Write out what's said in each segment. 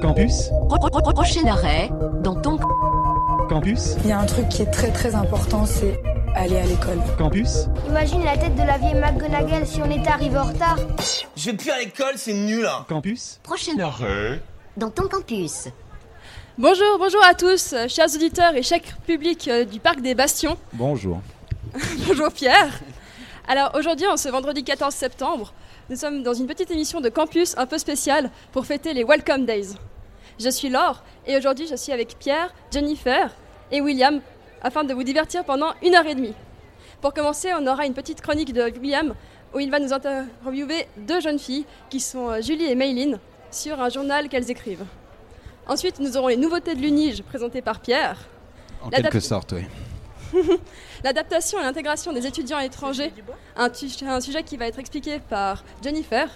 Campus Prochain arrêt, dans ton Campus Il y a un truc qui est très très important, c'est aller à l'école. Campus Imagine la tête de la vieille McGonagall si on était arrivé en retard. Je vais plus à l'école, c'est nul hein. Campus prochain arrêt, dans ton campus. Bonjour, bonjour à tous, euh, chers auditeurs et chers publics euh, du Parc des Bastions. Bonjour. Bonjour Pierre. Alors aujourd'hui, en ce vendredi 14 septembre, nous sommes dans une petite émission de campus un peu spéciale pour fêter les Welcome Days. Je suis Laure et aujourd'hui je suis avec Pierre, Jennifer et William afin de vous divertir pendant une heure et demie. Pour commencer, on aura une petite chronique de William où il va nous interviewer deux jeunes filles qui sont euh, Julie et Mayline sur un journal qu'elles écrivent. Ensuite, nous aurons les nouveautés de l'UNIGE présentées par Pierre. En quelque sorte, oui. L'adaptation et l'intégration des étudiants étrangers, un, un sujet qui va être expliqué par Jennifer.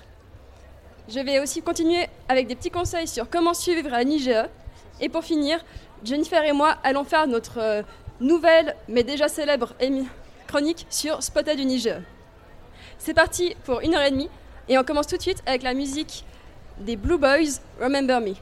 Je vais aussi continuer avec des petits conseils sur comment suivre la NIGE. Et pour finir, Jennifer et moi allons faire notre euh, nouvelle, mais déjà célèbre chronique sur Spotted du NIGE. C'est parti pour une heure et demie et on commence tout de suite avec la musique des Blue Boys, Remember Me.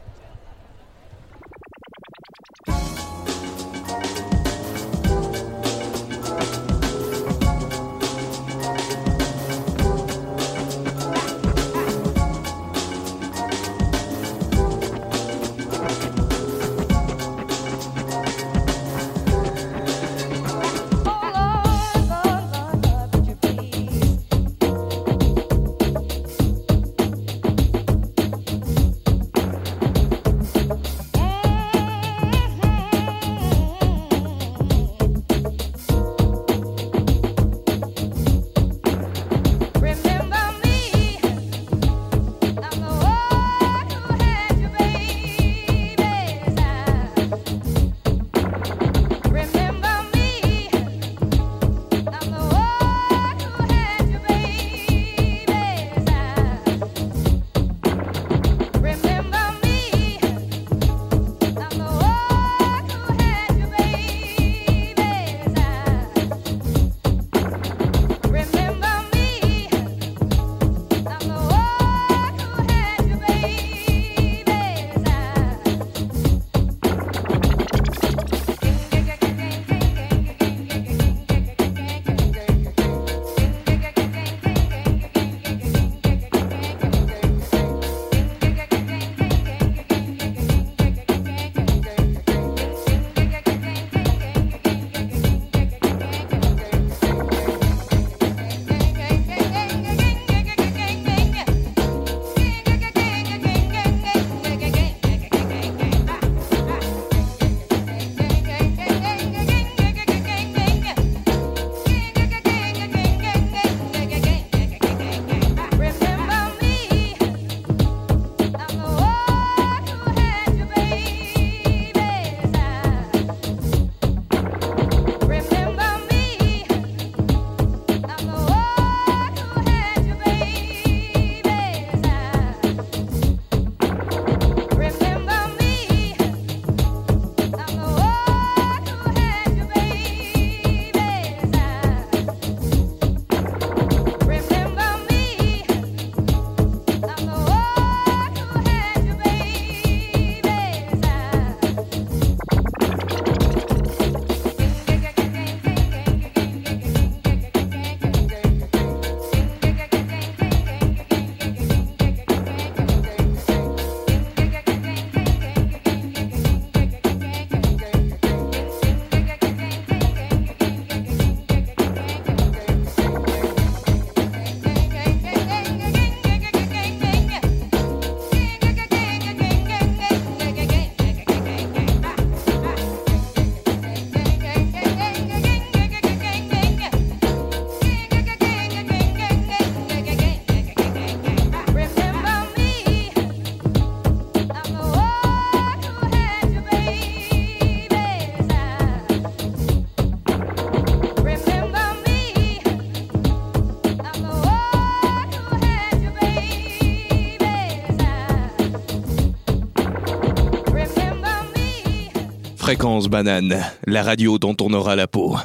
Fréquence banane, la radio dont on aura la peau.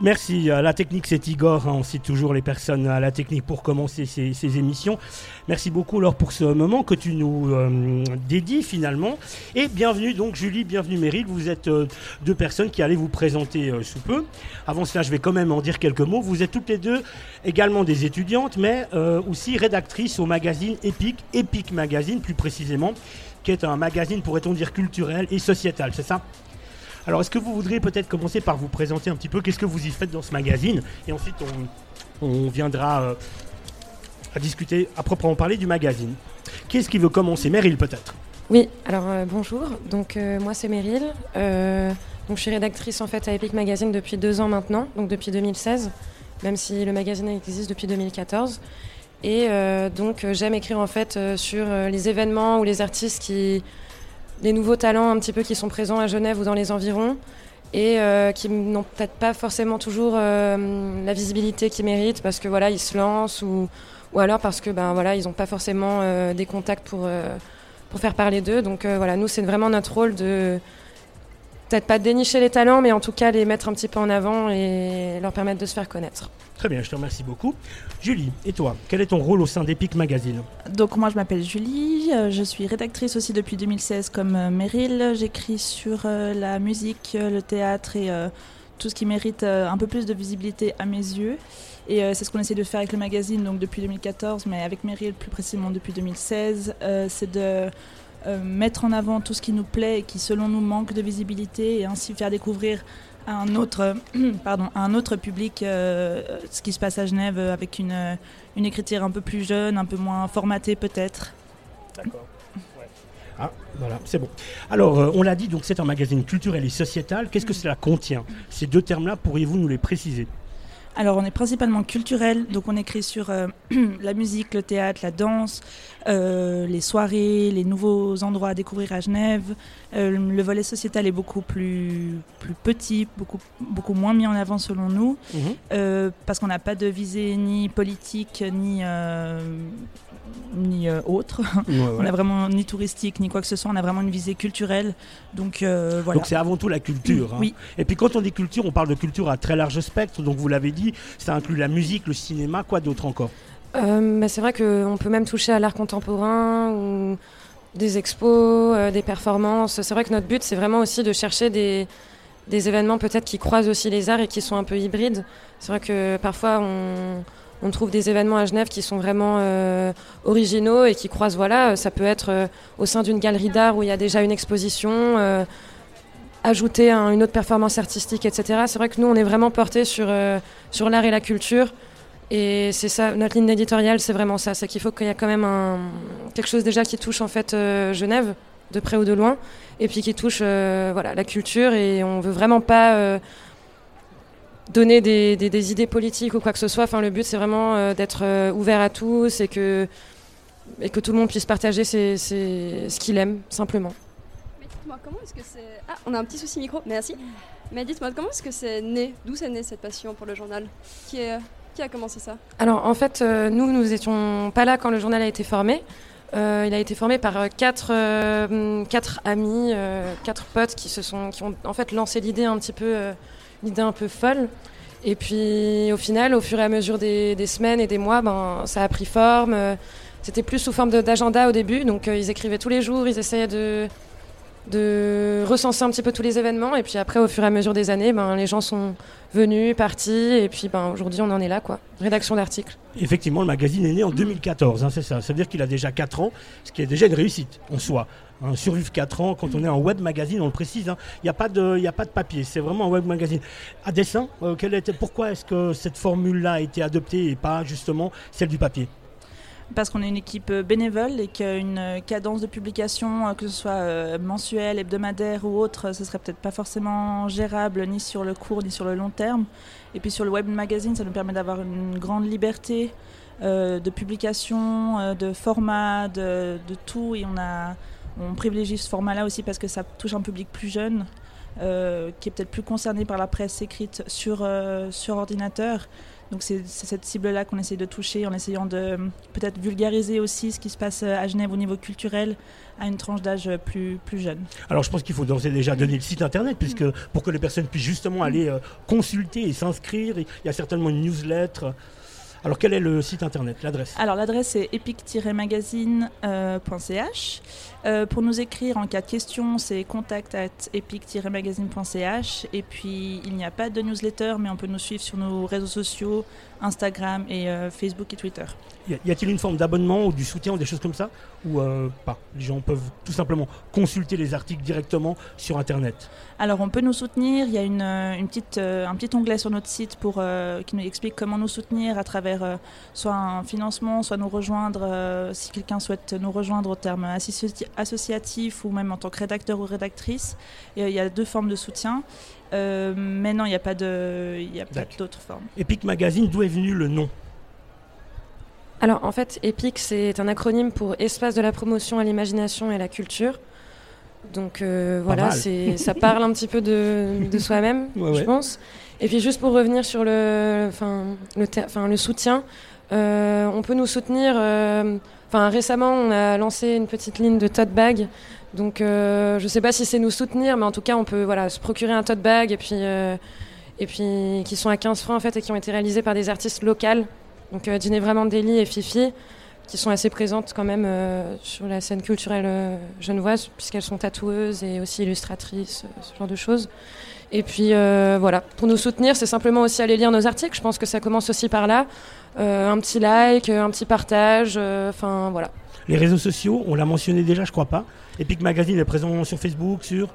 Merci. À la technique, c'est Igor. on cite toujours les personnes à la technique pour commencer ces, émissions. Merci beaucoup, Laure, pour ce moment que tu nous euh, dédies finalement. Et bienvenue, donc, Julie, bienvenue, Meryl. Vous êtes euh, deux personnes qui allaient vous présenter euh, sous peu. Avant cela, je vais quand même en dire quelques mots. Vous êtes toutes les deux également des étudiantes, mais euh, aussi rédactrices au magazine Epic, Epic Magazine plus précisément, qui est un magazine, pourrait-on dire, culturel et sociétal, c'est ça? Alors, est-ce que vous voudriez peut-être commencer par vous présenter un petit peu Qu'est-ce que vous y faites dans ce magazine? Et ensuite, on, viendra euh, à discuter, à proprement parler du magazine. Qui est-ce qui veut commencer? Meryl, peut-être Oui, alors euh, bonjour. Donc euh, moi c'est Meryl. Donc je suis rédactrice en fait à Epic Magazine depuis deux ans maintenant, donc depuis 2016, même si le magazine existe depuis 2014. Et euh, donc euh, j'aime écrire en fait euh, sur les événements ou les artistes qui, les nouveaux talents un petit peu qui sont présents à Genève ou dans les environs et qui n'ont peut-être pas forcément toujours la visibilité qu'ils méritent parce que voilà ils se lancent ou, ou alors parce que ben voilà ils n'ont pas forcément des contacts pour pour faire parler d'eux. Donc voilà, nous, c'est vraiment notre rôle de peut-être pas dénicher les talents, mais en tout cas les mettre un petit peu en avant et leur permettre de se faire connaître. Très bien, je te remercie beaucoup. Julie, et toi Quel est ton rôle au sein d'Epic Magazine Donc moi je m'appelle Julie, euh, je suis rédactrice aussi depuis 2016 comme euh, Meryl. J'écris sur euh, la musique, le théâtre et tout ce qui mérite un peu plus de visibilité à mes yeux. Et c'est ce qu'on essaie de faire avec le magazine donc depuis 2014, mais avec Meryl plus précisément depuis 2016. Euh, c'est de mettre en avant tout ce qui nous plaît et qui selon nous manque de visibilité et ainsi faire découvrir à un autre, pardon, à un autre public euh, ce qui se passe à Genève euh, avec une, euh, une écriture un peu plus jeune, un peu moins formatée peut-être. D'accord. Ah, voilà, c'est bon. Alors, euh, on l'a dit, donc c'est un magazine culturel et sociétal. Qu'est-ce que cela contient? Ces deux termes-là, pourriez-vous nous les préciser? Alors on est principalement culturel, donc on écrit sur euh, la musique, le théâtre, la danse, euh, les soirées, les nouveaux endroits à découvrir à Genève. Euh, le volet sociétal est beaucoup plus, plus petit, beaucoup, beaucoup moins mis en avant selon nous, Mhm. parce qu'on n'a pas de visée ni politique, ni, ni euh, autre. Ouais, On a vraiment ni touristique, ni quoi que ce soit, on a vraiment une visée culturelle. Donc euh, voilà. Donc c'est avant tout la culture. hein. Oui. Et puis quand on dit culture, on parle de culture à très large spectre. Donc vous l'avez dit, ça inclut la musique, le cinéma, quoi d'autre encore? Euh, bah, c'est vrai qu'on peut même toucher à l'art contemporain ou des expos, euh, des performances. C'est vrai que notre but, c'est vraiment aussi de chercher des, des événements peut-être qui croisent aussi les arts et qui sont un peu hybrides. C'est vrai que parfois on, on trouve des événements à Genève qui sont vraiment euh, originaux et qui croisent, voilà, euh, ça peut être euh, au sein d'une galerie d'art où il y a déjà une exposition. ajouter un- une autre performance artistique, etc. C'est vrai que nous, on est vraiment porté sur, sur l'art et la culture. Et c'est ça, notre ligne éditoriale, c'est vraiment ça. C'est qu'il faut qu'il y ait quand même quelque chose déjà qui touche en fait Genève, de près ou de loin, et puis qui touche voilà, la culture. Et on veut vraiment pas donner des, des- des idées politiques ou quoi que ce soit. Enfin, le but, c'est vraiment euh, d'être euh, ouvert à tous et que, et que tout le monde puisse partager ses- ses- ce qu'il aime, simplement. Mais dites-moi, comment est-ce que c'est. Ah, on a un petit souci micro, merci. Mais dites-moi, comment est-ce que c'est né D'où c'est né cette passion pour le journal? Qui, est... qui a commencé ça? Alors en fait, euh, nous, nous étions pas là quand le journal a été formé. Euh, il a été formé par euh, quatre, euh, quatre amis, euh, quatre potes qui se sont, qui ont en fait lancé l'idée un petit peu, idée un peu folle. Et puis au final, au fur et à mesure des, semaines et des mois, ben ça a pris forme. Euh, C'était plus sous forme d'agenda au début, donc euh, ils écrivaient tous les jours, ils essayaient de de recenser un petit peu tous les événements. Et puis après au fur et à mesure des années ben les gens sont venus partis. Et puis ben aujourd'hui on en est là quoi. Rédaction d'articles. Effectivement, le magazine est né en 2014, hein, c'est ça. Ça veut dire qu'il a déjà 4 ans, ce qui est déjà une réussite en soi. Hein, survivre 4 ans, quand on est en web magazine, on le précise, hein, il n'y a, pas de- il y a pas de papier, c'est vraiment un web magazine. À dessin, euh, quel était, pourquoi est-ce que cette formule-là a été adoptée et pas justement celle du papier? Parce qu'on est une équipe euh, bénévole et qu'une euh, cadence de publication, euh, que ce soit mensuelle, hebdomadaire ou autre, ce serait peut-être pas forcément gérable ni sur le court ni sur le long terme. Et puis sur le web magazine, ça nous permet d'avoir une grande liberté de publication, de format, de, tout. Et on, a, on privilégie ce format-là aussi parce que ça touche un public plus jeune. qui est peut-être plus concerné par la presse écrite sur, sur ordinateur. Donc c'est cette cible-là qu'on essaye de toucher en essayant de euh, peut-être vulgariser aussi ce qui se passe euh, à Genève au niveau culturel à une tranche d'âge euh, plus, plus jeune. Alors je pense qu'il faut d'ores et déjà donner le site internet puisque pour que les personnes puissent justement aller euh, consulter et s'inscrire, il y a certainement une newsletter. Alors quel est le site internet, l'adresse? Alors l'adresse est epic-magazine.ch. Euh, pour nous écrire en cas de question, c'est contact at epic-magazine.ch. Et puis il n'y a pas de newsletter, mais on peut nous suivre sur nos réseaux sociaux, Instagram et euh, Facebook et Twitter. Y a-t-il une forme d'abonnement ou du soutien ou des choses comme ça Ou euh, pas? Les gens peuvent tout simplement consulter les articles directement sur internet. Alors on peut nous soutenir, il y a une, une petite, un petit onglet sur notre site pour, qui nous explique comment nous soutenir à travers soit un financement, soit nous rejoindre si quelqu'un souhaite nous rejoindre au terme associ- associatif ou même en tant que rédacteur ou rédactrice. Euh, il y a deux formes de soutien. Euh, mais non, il n'y a pas de- il n'y a pas D'accord. d'autres formes. Epic Magazine, d'où est venu le nom? Alors en fait, EPIC, c'est un acronyme pour Espace de la promotion à l'imagination et à la culture. Donc euh, voilà, ça parle un petit peu de, de soi-même, Ouais, je ouais. pense. Et puis juste pour revenir sur le, enfin, le, ter- enfin, le soutien, euh, on peut nous soutenir. euh, Récemment, on a lancé une petite ligne de tote bag. Donc euh, je sais pas si c'est nous soutenir, mais en tout cas, on peut voilà se procurer un tote bag et puis euh, et puis qui sont à 15 francs en fait et qui ont été réalisés par des artistes locales. Donc euh, Dîner vraiment Deli et Fifi, qui sont assez présentes quand même sur la scène culturelle genevoise, puisqu'elles sont tatoueuses et aussi illustratrices, ce genre de choses. Et puis euh, voilà, pour nous soutenir, c'est simplement aussi aller lire nos articles. Je pense que ça commence aussi par là. Euh, un petit like, un petit partage, euh, enfin voilà. Les réseaux sociaux, on l'a mentionné déjà, je crois pas. Epic Magazine est présent sur Facebook, sur.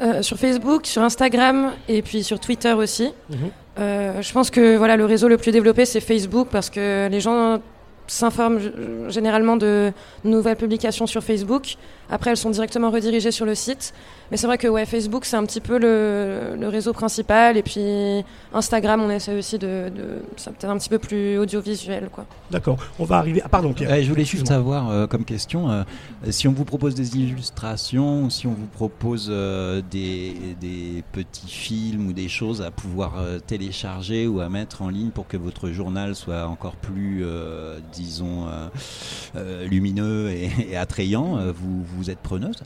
Euh, sur Facebook, sur Instagram et puis sur Twitter aussi. Mhm. Euh, je pense que voilà, le réseau le plus développé, c'est Facebook parce que les gens s'informent généralement de nouvelles publications sur Facebook. Après, elles sont directement redirigées sur le site. Mais c'est vrai que ouais, Facebook, c'est un petit peu le, le réseau principal. Et puis Instagram, on essaie aussi de... de c'est peut-être un petit peu plus audiovisuel. Quoi. D'accord, on va arriver. Ah, pardon, Pierre. Ouais, je voulais juste savoir euh, comme question, euh, si on vous propose des illustrations, si on vous propose euh, des, des petits films ou des choses à pouvoir euh, télécharger ou à mettre en ligne pour que votre journal soit encore plus, euh, disons, euh, euh, lumineux et, et attrayant, euh, vous, vous êtes preneuse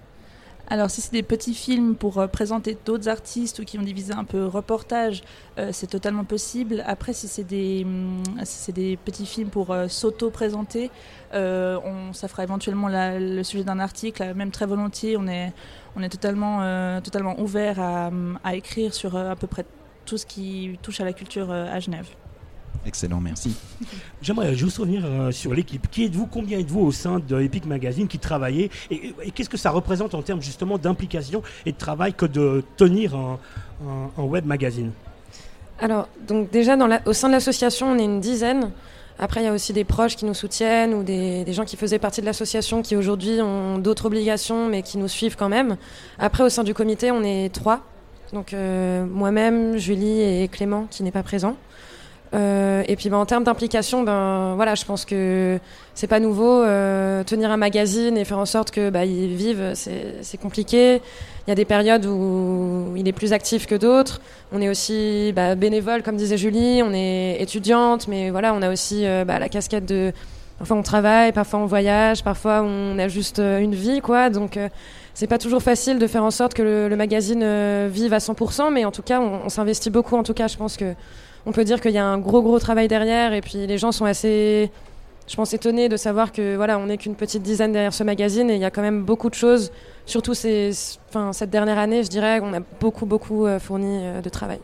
Alors si c'est des petits films pour euh, présenter d'autres artistes ou qui ont des visées un peu reportage, euh, c'est totalement possible. Après si c'est des, hum, si des petits films pour euh, s'auto-présenter, ça fera éventuellement le sujet d'un article, même très volontiers. On est, on est totalement, totalement ouvert à, hum, écrire sur à peu près tout ce qui touche à la culture à Genève. Excellent, merci. J'aimerais juste revenir euh, sur l'équipe. Qui êtes-vous? Combien êtes-vous au sein de Epic Magazine qui travaillez Et, et qu'est-ce que ça représente en termes justement d'implication et de travail que de tenir un, un- un web magazine? Alors, donc déjà, dans la- au sein de l'association, on est une dizaine. Après, il y a aussi des proches qui nous soutiennent ou des, des gens qui faisaient partie de l'association qui aujourd'hui ont d'autres obligations mais qui nous suivent quand même. Après, au sein du comité, on est trois. Donc euh, moi-même, Julie et Clément qui n'est pas présent. Euh, et puis ben, en termes d'implication, ben voilà, je pense que c'est pas nouveau. euh, tenir un magazine et faire en sorte que bah, vivent, c'est compliqué. Il y a des périodes où il est plus actif que d'autres. On est aussi bah, bénévole, comme disait Julie. On est étudiante, mais voilà, on a aussi euh, bah, la casquette de. Parfois on travaille, parfois on voyage, parfois on a juste une vie, quoi. Donc euh, c'est pas toujours facile de faire en sorte que le, magazine vive à 100%, mais en tout cas on, on s'investit beaucoup. En tout cas, je pense que on peut dire qu'il y a un gros gros travail derrière, et puis les gens sont assez, je pense, étonnés de savoir que voilà, on n'est qu'une petite dizaine derrière ce magazine, et il y a quand même beaucoup de choses. Surtout ces, cette dernière année, je dirais, on a beaucoup beaucoup euh, fourni euh, de travail.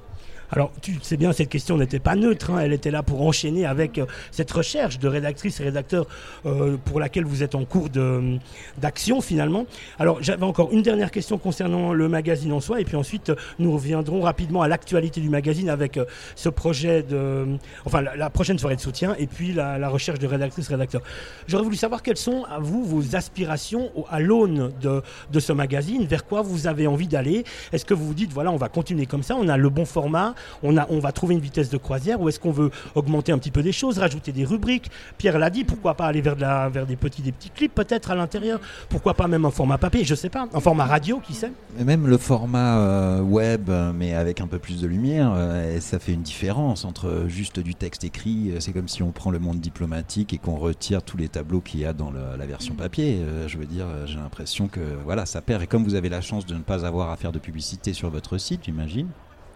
Alors, tu sais bien, cette question n'était pas neutre. hein. Elle était là pour enchaîner avec euh, cette recherche de rédactrice et rédacteur euh, pour laquelle vous êtes en cours de- d'action finalement. Alors, j'avais encore une dernière question concernant le magazine en soi. Et puis ensuite, euh, nous reviendrons rapidement à l'actualité du magazine avec euh, ce projet de. Enfin, la, prochaine soirée de soutien et puis la, la recherche de rédactrice-rédacteur. J'aurais voulu savoir quelles sont, à vous, vos aspirations à l'aune de, de ce magazine. Vers quoi vous avez envie d'aller Est-ce que vous vous dites, voilà, on va continuer comme ça, on a le bon format on, va trouver une vitesse de croisière ou est-ce qu'on veut augmenter un petit peu des choses, rajouter des rubriques Pierre l'a dit, pourquoi pas aller vers, des, petits, clips peut-être à l'intérieur Pourquoi pas même un format papier Je sais pas, un format radio, qui sait même le format euh, web, euh, mais avec un peu plus de lumière, euh, ça fait une différence entre juste du texte écrit. C'est comme si on prend le monde diplomatique et qu'on retire tous les tableaux qu'il y a dans la version papier. Je veux dire, j'ai l'impression que voilà, ça perd. Et comme vous avez la chance de ne pas avoir à faire de publicité sur votre site, j'imagine,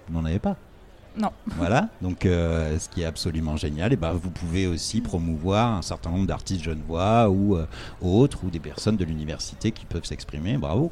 vous n'en avez pas. Non. Voilà, donc euh, ce qui est absolument génial, et ben, vous pouvez aussi promouvoir un certain nombre d'artistes genevois ou euh, autres, ou des personnes de l'université qui peuvent s'exprimer. Bravo.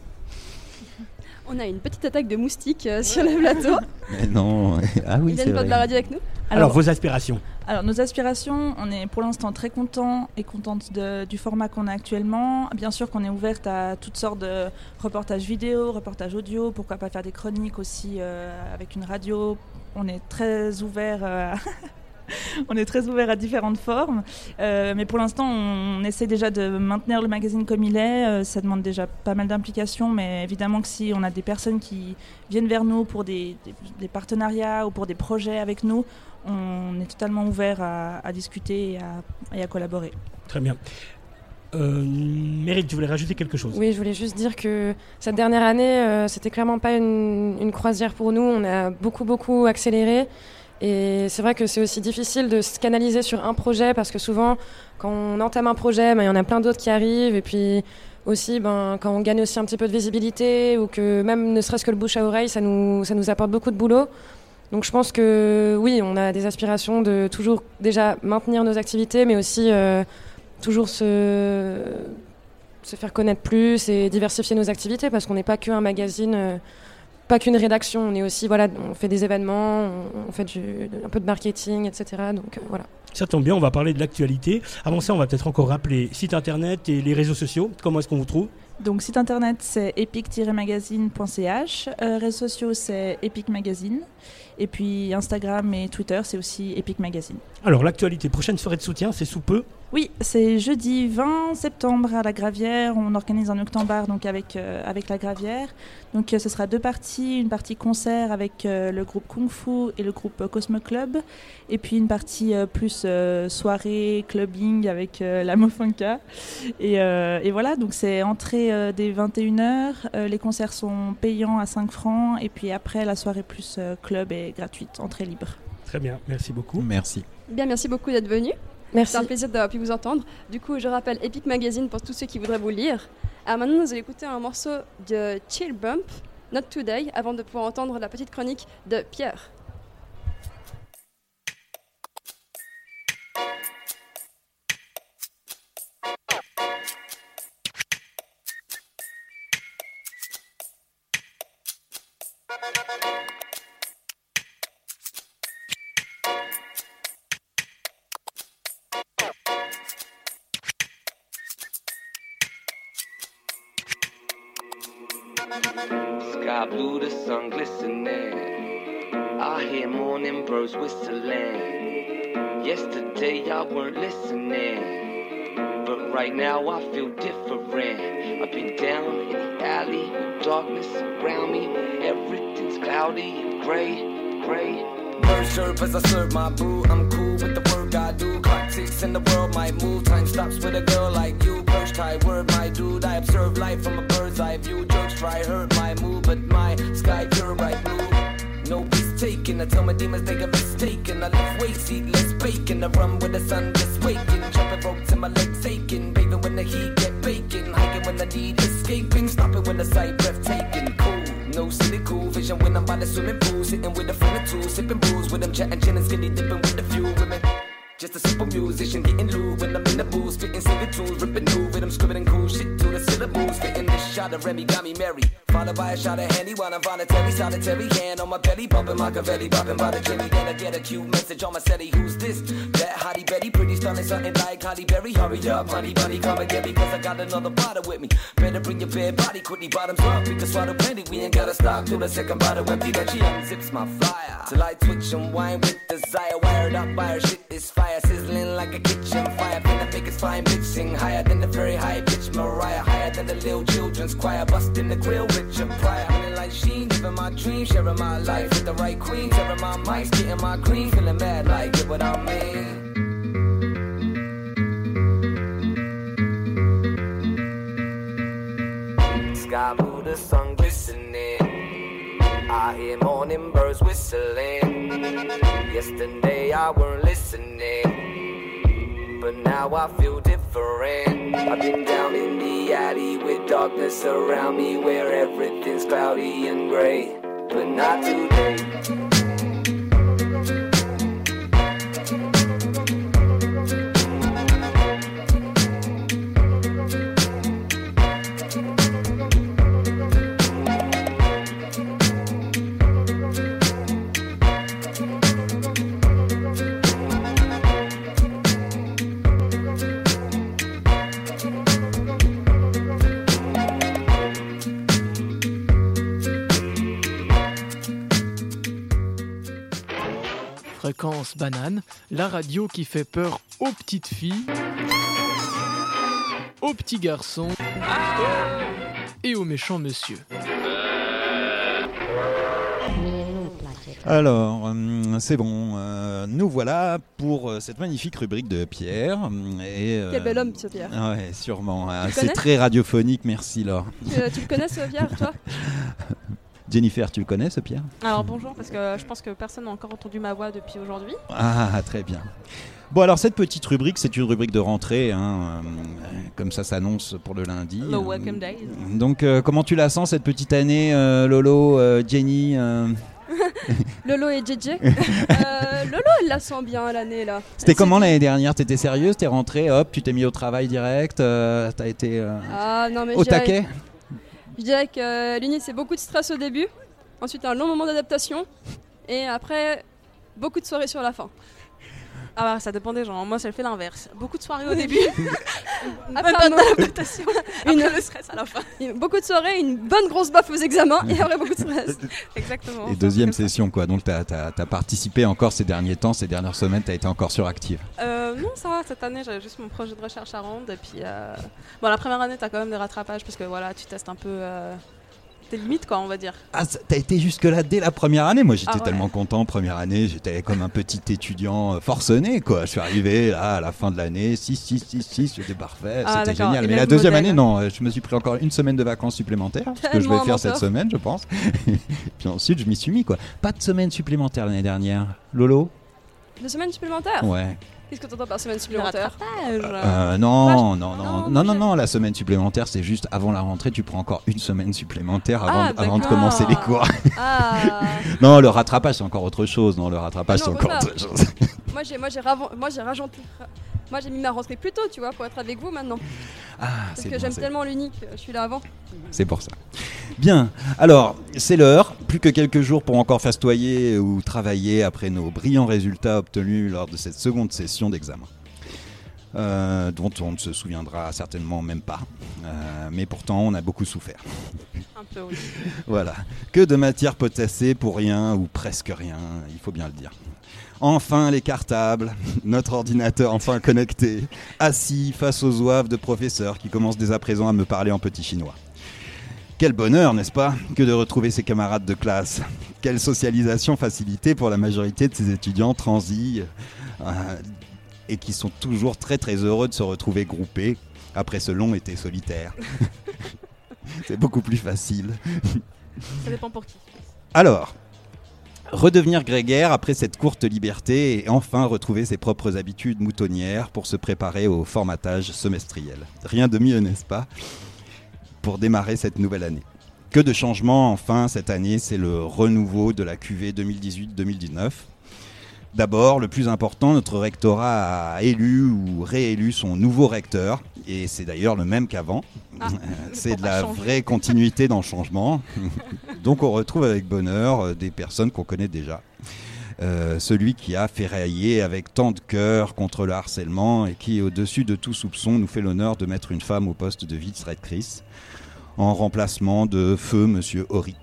On a une petite attaque de moustiques euh, sur le plateau. Mais non, ah oui, Ils c'est vrai. de la radio avec nous. Alors, vos aspirations Alors nos aspirations, on est pour l'instant très content et contente du format qu'on a actuellement. Bien sûr qu'on est ouverte à toutes sortes de reportages vidéo, reportages audio, pourquoi pas faire des chroniques aussi euh, avec une radio. On est très ouvert. euh, On est très ouvert à différentes formes, Euh, mais pour l'instant, on essaie déjà de maintenir le magazine comme il est. Euh, ça demande déjà pas mal d'implications, mais évidemment que si on a des personnes qui viennent vers nous pour des, des- des partenariats ou pour des projets avec nous, on est totalement ouvert à, à discuter et à, et à collaborer. Très bien. Euh, Meryl, tu voulais rajouter quelque chose? Oui, je voulais juste dire que cette dernière année, euh, c'était clairement pas une, une croisière pour nous. On a beaucoup, beaucoup accéléré. Et c'est vrai que c'est aussi difficile de se canaliser sur un projet parce que souvent, quand on entame un projet, ben, il y en a plein d'autres qui arrivent. Et puis aussi, ben, quand on gagne aussi un petit peu de visibilité ou que même ne serait-ce que le bouche à oreille, ça nous, ça nous apporte beaucoup de boulot. Donc je pense que oui, on a des aspirations de toujours déjà maintenir nos activités, mais aussi euh, toujours se, se faire connaître plus et diversifier nos activités parce qu'on n'est pas qu'un magazine, euh, pas qu'une rédaction. On est aussi voilà, on fait des événements, on, on fait du- un peu de marketing, etc. Donc euh, voilà. Ça tombe bien, on va parler de l'actualité. Avant ça, on va peut-être encore rappeler site internet et les réseaux sociaux. Comment est-ce qu'on vous trouve? Donc site internet c'est epic-magazine.ch, euh, réseaux sociaux c'est Epic Magazine, et puis Instagram et Twitter c'est aussi Epic Magazine. Alors, l'actualité, prochaine soirée de soutien, c'est sous peu. Oui, c'est jeudi 20 septembre à la Gravière. On organise un octobre donc avec, euh, avec la Gravière. Donc euh, ce sera deux parties, une partie concert avec euh, le groupe Kung Fu et le groupe Cosmo Club, et puis une partie euh, plus euh, soirée, clubbing avec euh, la Mofonka. Et, euh, et voilà, donc c'est entrée euh, dès 21h. euh, les concerts sont payants à 5 francs, et puis après la soirée plus euh, club est gratuite, entrée libre. Très bien, merci beaucoup. Merci. Bien, merci beaucoup d'être venu. Merci. C'est un plaisir d'avoir pu vous entendre. Du coup, je rappelle Epic Magazine pour tous ceux qui voudraient vous lire. Alors maintenant, nous allons écouter un morceau de Chill Bump, Not Today, avant de pouvoir entendre la petite chronique de Pierre. Right now I feel different. I've been down in the alley, darkness around me. Everything's cloudy and gray, gray. Birds chirp as I serve my brew. I'm cool with the work I do. Clock ticks and the world might move. Time stops with a girl like you. Perch tie word, my dude. I observe life from a bird's eye view. Jokes try hurt my mood, but my sky pure bright blue. No peace taken. I tell my demons they got mistaken. I lift weights, eat less bacon. I run with the sun just waking. Jumping ropes and my legs aching. The heat get baking. Hiking when the need escaping. Stopping when the sight breathtaking. Cool. No cool vision when I'm by the swimming pool. Sitting with a friend or two. Sipping booze with them. Chatting and skinny dipping with a few women. Just a simple musician getting loose when I'm in the booth. Spitting singing tunes, ripping new rhythm, scribbling cool shit to the syllables. Spitting this shot of Remy got me merry. Followed by a shot of Henny while I'm voluntary. Solitary hand on my belly, bumping Machiavelli, bopping by the Jimmy. Then I get a cute message on my setty. Who's this? That hottie Betty, pretty stunning, something like Holly Berry. Hurry up, honey bunny, come and get me, cause I got another bottle with me. Better bring your bare body, quickly bottoms up. We can swallow plenty, we ain't gotta stop till the second bottle empty. Then she unzips my flyer. Till I twitch and whine with desire, wired up by her shit This fire sizzling like a kitchen fire. Finna make us fine bitch sing higher than the very high pitch Mariah. Higher than the little children's choir. Busting the grill, with your Pryor. Feeling like she living my dream, sharing my life with the right queen. Tearing my mics, getting my green. Feeling mad like, get what I mean. Sky blue, the sun glistening. I hear morning birds whistling. Yesterday I weren't listening, but now I feel different. I've been down in the alley with darkness around me, where everything's cloudy and gray, but not today. Fréquence banane, la radio qui fait peur aux petites filles, aux petits garçons et aux méchants monsieur. Alors, hum, c'est bon, euh, nous voilà pour euh, cette magnifique rubrique de Pierre. Et, euh, Quel bel homme, ce Pierre. Ouais, sûrement. hein. C'est très radiophonique, merci Laure. Tu, euh, tu le connais, ce Pierre, toi? Jennifer, tu le connais ce Pierre Alors bonjour, parce que je pense que personne n'a encore entendu ma voix depuis aujourd'hui. Ah, très bien. Bon, alors cette petite rubrique, c'est une rubrique de rentrée, hein, euh, comme ça s'annonce pour le lundi. Le Welcome Days. Donc, euh, comment tu la sens cette petite année, euh, Lolo, euh, Jenny euh, Lolo et JJ. Euh, Lolo, elle la sent bien l'année là. C'était comment l'année dernière? T'étais sérieuse? T'es rentrée, hop, tu t'es mis au travail direct euh, T'as été euh, Ah non, mais au taquet? Je dirais que euh, l'Uni, c'est beaucoup de stress au début, ensuite un long moment d'adaptation, et après beaucoup de soirées sur la fin. Ah bah, ça dépend des gens. Moi, ça fait l'inverse. Beaucoup de soirées au début. Après, Bonne un moment- adaptation. Une- Après le stress à la fin. Beaucoup de soirées, une bonne grosse baffe aux examens, et après beaucoup de stress. Exactement. Et deuxième session, quoi. Donc, t'as as, participé encore ces derniers temps, ces dernières semaines, t'as été encore suractive. Euh, non, ça va, cette année, j'avais juste mon projet de recherche à rendre. Et puis, euh, bon, la première année, t'as quand même des rattrapages parce que voilà, tu testes un peu euh, tes limites, quoi, on va dire. Ah, ça- t'as été jusque-là dès la première année. Moi, j'étais Ah ouais. tellement content. Première année, j'étais comme un petit étudiant euh, forcené, quoi. Je suis arrivé là à la fin de l'année, 6, 6, 6, 6, j'étais parfait. Ah, C'était d'accord. génial. Et Mais même la deuxième modèle. année, non. euh, Je me suis pris encore une semaine de vacances supplémentaires, ce que je Tellement vais faire cette menteur. semaine, je pense. Puis ensuite, je m'y suis mis, quoi. Pas de semaine supplémentaire l'année dernière. Lolo? Deux semaines supplémentaires Ouais. Qu'est-ce que t'entends par semaine supplémentaire Euh, non, non, non, non, non, non, la semaine supplémentaire, c'est juste avant la rentrée, tu prends encore une semaine supplémentaire avant, Ah, avant de commencer les cours. Ah non, le rattrapage, c'est encore autre chose. Non, le rattrapage, c'est encore autre chose. Moi j'ai moi j'ai moi j'ai rajouté moi j'ai mis ma rentrée plus tôt, tu vois, pour être avec vous maintenant. Ah, Parce que j'aime tellement l'unique, je suis là avant. C'est pour ça. Bien, alors, c'est l'heure. Plus que quelques jours pour encore fastoyer ou travailler après nos brillants résultats obtenus lors de cette seconde session d'examen. Euh, dont on ne se souviendra certainement même pas. Euh, mais pourtant, on a beaucoup souffert. Un peu, oui. Voilà. Que de matière potassée pour rien ou presque rien, il faut bien le dire. Enfin les cartables, notre ordinateur enfin connecté, assis face aux oeuvres de professeurs qui commencent dès à présent à me parler en petit chinois. Quel bonheur, n'est-ce pas, que de retrouver ses camarades de classe. Quelle socialisation facilitée pour la majorité de ces étudiants transis euh, et qui sont toujours très très heureux de se retrouver groupés après ce long été solitaire. C'est beaucoup plus facile. Ça dépend pour qui. Alors, redevenir grégaire après cette courte liberté et enfin retrouver ses propres habitudes moutonnières pour se préparer au formatage semestriel. Rien de mieux, n'est-ce pas, pour démarrer cette nouvelle année? Que de changements enfin cette année, c'est le renouveau de la QV 2018-2019. D'abord, le plus important, notre rectorat a élu ou réélu son nouveau recteur, et c'est d'ailleurs le même qu'avant. Ah, Euh, c'est de la changer. vraie continuité dans le changement. Donc on retrouve avec bonheur euh, des personnes qu'on connaît déjà. Euh, celui qui a ferraillé avec tant de cœur contre le harcèlement et qui, au-dessus de tout soupçon, nous fait l'honneur de mettre une femme au poste de vice-rectrice en remplacement de feu Monsieur Horry.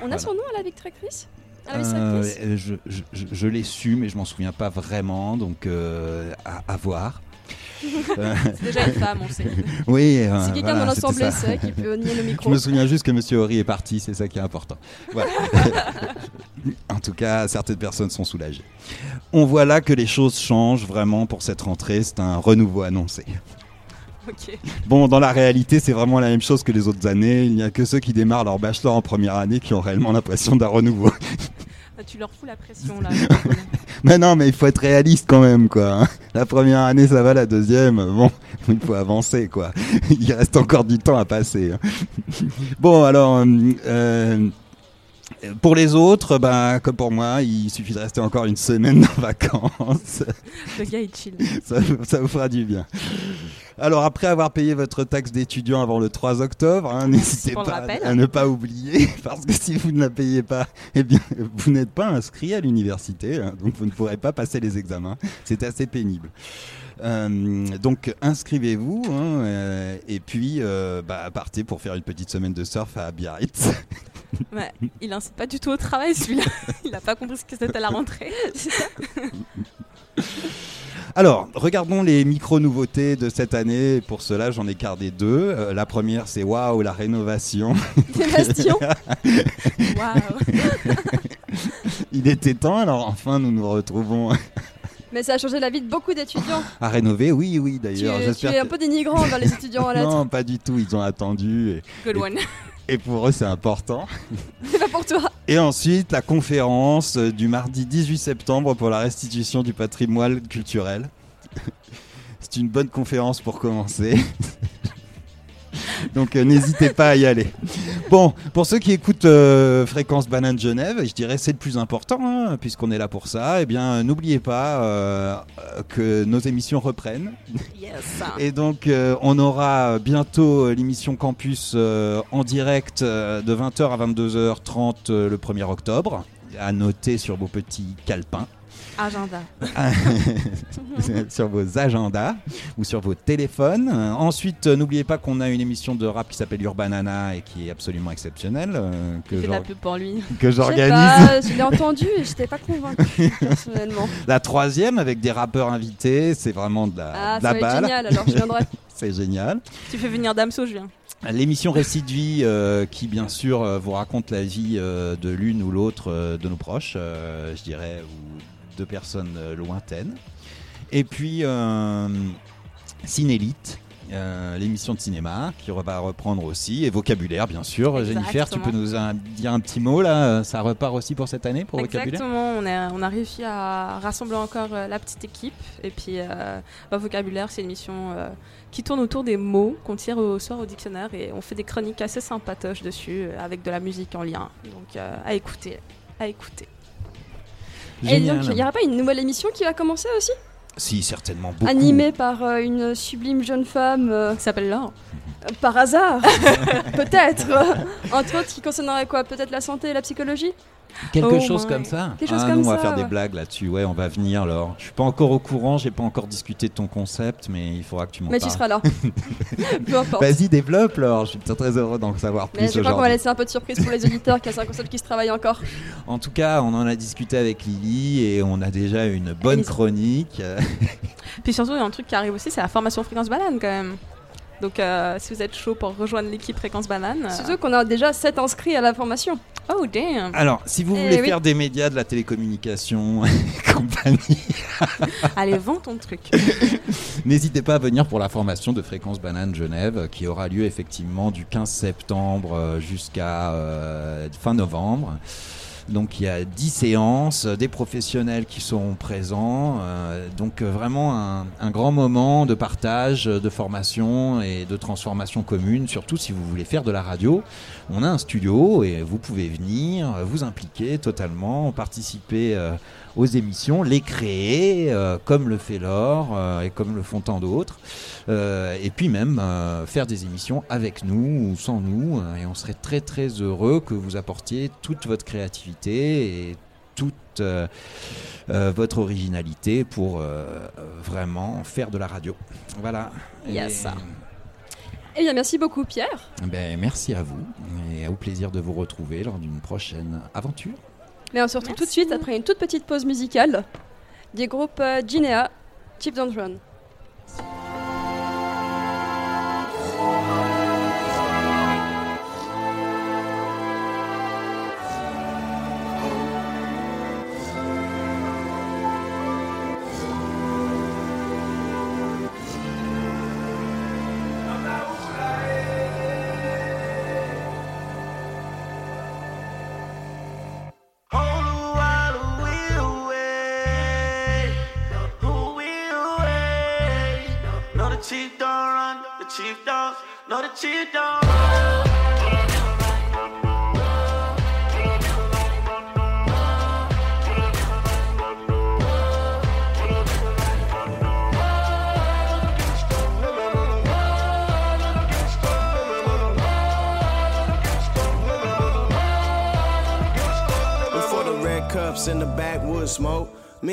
On a Voilà. son nom à la victractrice Ah. Euh, je je, je- je l'ai su, mais je m'en souviens pas vraiment, donc euh, à, à voir. C'est déjà une femme, on sait. Oui. euh, Si quelqu'un voilà, dans l'assemblée sait qui peut nier le micro. Je me souviens juste que Monsieur Horry est parti, c'est ça qui est important. Voilà. en tout cas, certaines personnes sont soulagées. On voit là que les choses changent vraiment pour cette rentrée. C'est un renouveau annoncé. Bon, dans la réalité, c'est vraiment la même chose que les autres années. Il n'y a que ceux qui démarrent leur bachelor en première année qui ont réellement l'impression d'un renouveau. Ah, tu leur fous la pression là. mais non, mais il faut être réaliste quand même, quoi. La première année, ça va, la deuxième, bon, il faut avancer, quoi. Il reste encore du temps à passer. hein. Bon, alors, euh, euh, pour les autres, bah, comme pour moi, il suffit de rester encore une semaine en vacances. Le gars est chill. ça, vous- ça vous fera du bien. Alors après avoir payé votre taxe d'étudiant avant le 3 octobre, hein, n'hésitez pas à ne pas oublier, parce que si vous ne la payez pas, eh bien, vous n'êtes pas inscrit à l'université, hein, donc vous ne pourrez pas passer les examens. C'est assez pénible. Euh, donc inscrivez-vous hein, euh, et puis euh, bah, partez pour faire une petite semaine de surf à Biarritz. Il incite pas du tout au travail celui-là. Il a pas compris ce que c'était la rentrée. Alors, regardons les micro-nouveautés de cette année. Pour cela, j'en ai gardé deux. Euh, la première, c'est waouh, la rénovation. Des bastions. Waouh. Il était temps, alors enfin, nous nous retrouvons Mais ça a changé la vie de beaucoup d'étudiants. à rénover. Oui, oui, d'ailleurs. tu es un que- peu dénigrant envers les étudiants en lettres. Non, pas du tout. Ils ont attendu. Et, Good et- one. Et pour eux, c'est important. C'est pas pour toi. Et ensuite, la conférence euh, du mardi 18 septembre pour la restitution du patrimoine culturel. C'est une bonne conférence pour commencer. Donc euh, n'hésitez pas à y aller. Bon, pour ceux qui écoutent euh, Fréquence Banane Genève, je dirais c'est le plus important, hein, puisqu'on est là pour ça. Eh bien, euh, n'oubliez pas euh, que nos émissions reprennent. Yes. Et donc, on aura bientôt l'émission Campus en direct de 20h à 22h30 euh, le 1er octobre. À noter sur vos petits calepins, Agenda. sur vos agendas ou sur vos téléphones. Euh, ensuite, euh, n'oubliez pas qu'on a une émission de rap qui s'appelle Urbanana et qui est absolument exceptionnelle. euh, que la pub pour lui. que Je j'organise. je l'ai entendu et j'étais pas convaincue personnellement. La troisième avec des rappeurs invités, c'est vraiment de la, Ah, de la balle. génial, alors je viendrai. c'est génial. Tu fais venir Damso, je viens. L'émission Récit de vie euh, qui bien sûr euh, vous raconte la vie euh, de l'une ou l'autre de nos proches, je dirais, ou de personnes euh, lointaines. Et puis euh, Cinélite. euh, l'émission de cinéma qui va reprendre aussi et vocabulaire bien sûr Jennifer tu peux nous un- dire un petit mot là ça repart aussi pour cette année pour vocabulaire? Exactement, on a, on a réussi à rassembler encore euh, la petite équipe. Et puis, euh, bah, Vocabulaire, c'est une émission qui tourne autour des mots qu'on tire au soir au dictionnaire. Et on fait des chroniques assez sympatoches dessus, avec de la musique en lien. Donc, à écouter. À écouter. Et donc, il n'y aura pas une nouvelle émission qui va commencer aussi? Si certainement beaucoup. Animée par euh, une sublime jeune femme. euh, Qui s'appelle Laure. euh, par hasard Peut-être. Entre autres, qui concernerait quoi? Peut-être la santé et la psychologie? Quelque Oh chose my. comme ça. Quelque chose ah, comme nous, on va faire des blagues là-dessus. Ouais, on va venir alors. Je suis pas encore au courant, j'ai pas encore discuté de ton concept, mais il faudra que tu m'en Mais parles. tu seras là. Peu importe. Vas-y, développe, Laure. Je suis très, très heureux d'en savoir plus Mais je crois qu'on va laisser un peu de surprise pour les auditeurs, car c'est un concept qui se travaille encore. En tout cas, on en a discuté avec Lily et on a déjà une bonne chronique. Puis surtout, il y a un truc qui arrive aussi, c'est la formation Fréquence Banane quand même. Donc, euh, si vous êtes chaud pour rejoindre l'équipe Fréquence Banane. euh, Surtout qu'on a déjà 7 inscrits à la formation. Oh, damn Alors, si vous Eh voulez oui. faire des médias, de la télécommunication et compagnie, Allez, vends ton truc. N'hésitez pas à venir pour la formation de Fréquence Banane Genève euh, qui aura lieu effectivement du 15 septembre euh, jusqu'à euh, fin novembre. Donc il y a 10 séances, euh, des professionnels qui seront présents. euh, donc euh, vraiment un, un grand moment de partage, euh, de formation et de transformation commune, surtout si vous voulez faire de la radio. On a un studio et vous pouvez venir, vous impliquer totalement, participer euh, aux émissions, les créer, euh, comme le fait Laure euh, et comme le font tant d'autres. Euh, et puis même euh, faire des émissions avec nous ou sans nous. euh, et on serait très très heureux que vous apportiez toute votre créativité et toute euh, euh, votre originalité pour euh, vraiment faire de la radio. Voilà. Yes. Et- Eh bien, merci beaucoup, Pierre. ben, merci à vous et au plaisir de vous retrouver lors d'une prochaine aventure. Mais on se retrouve tout de suite après une toute petite pause musicale des groupes euh, Ginea, Chip Don't Run.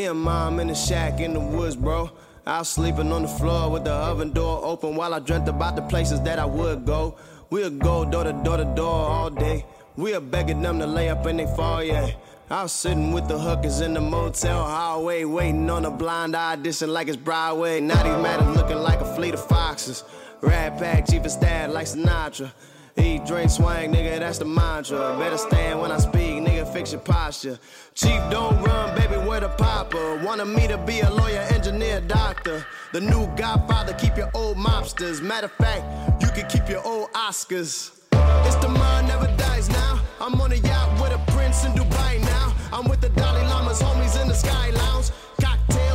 And mom in the shack in the woods, bro. I was sleeping on the floor with the oven door open while I dreamt about the places that I would go. We'll go door to door to door all day. We're begging them to lay up in they fall, Yeah. I was sitting with the hookers in the motel hallway, waiting on a blind audition like it's Broadway. Now these matters looking like a fleet of foxes. Rat pack, chief of staff like Sinatra. Eat, drink, swang, nigga, that's the mantra. Better stand when I speak, nigga, fix your posture. Chief, don't run, baby, where the papa? Wanted me to be a lawyer, engineer, doctor. The new godfather, keep your old mobsters. Matter of fact, you can keep your old Oscars. It's the mind never dies now. I'm on a yacht with a prince in Dubai now. I'm with the Dalai Lama's homies in the Sky Lounge. Cocktails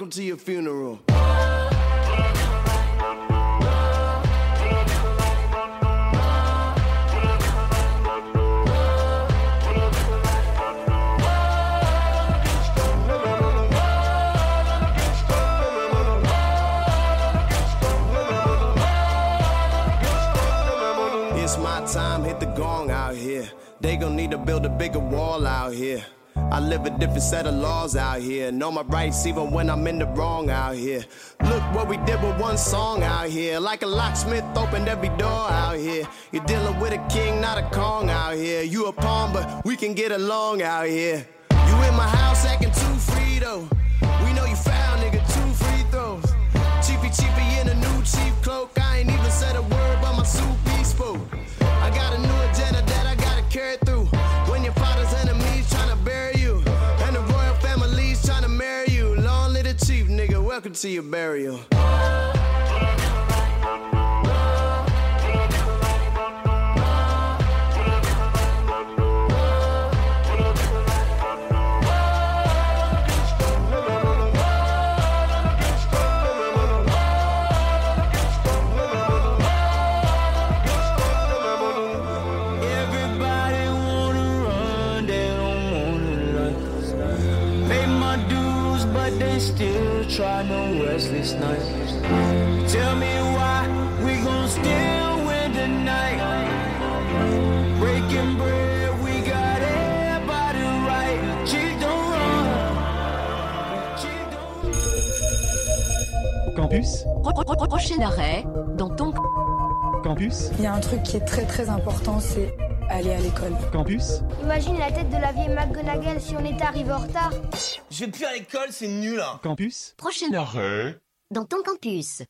Welcome to your funeral. It's my time, hit the gong out here. They gon' need to build a bigger wall out here. I live a different set of laws out here. Know my rights even when I'm in the wrong out here. Look what we did with one song out here. Like a locksmith opened every door out here. You're dealing with a king, not a Kong out here. You a pawn, but we can get along out here. You in my house acting too free though. We know you foul, nigga, two free throws. Cheapy cheapy in a new cheap cloak. I ain't even said a word, but my soup be spoke. To your burial. Tell me why we gon' still win tonight. Breaking bread, we got everybody right. Cheat don't run. Campus. Prochain arrêt, dans ton Campus. Il y a un truc qui est très très important, c'est aller à l'école. Campus. Imagine la tête de la vieille McGonagall si on était arrivé en retard. Je vais plus à l'école, c'est nul. Hein. Campus. Prochain arrêt, dans ton campus.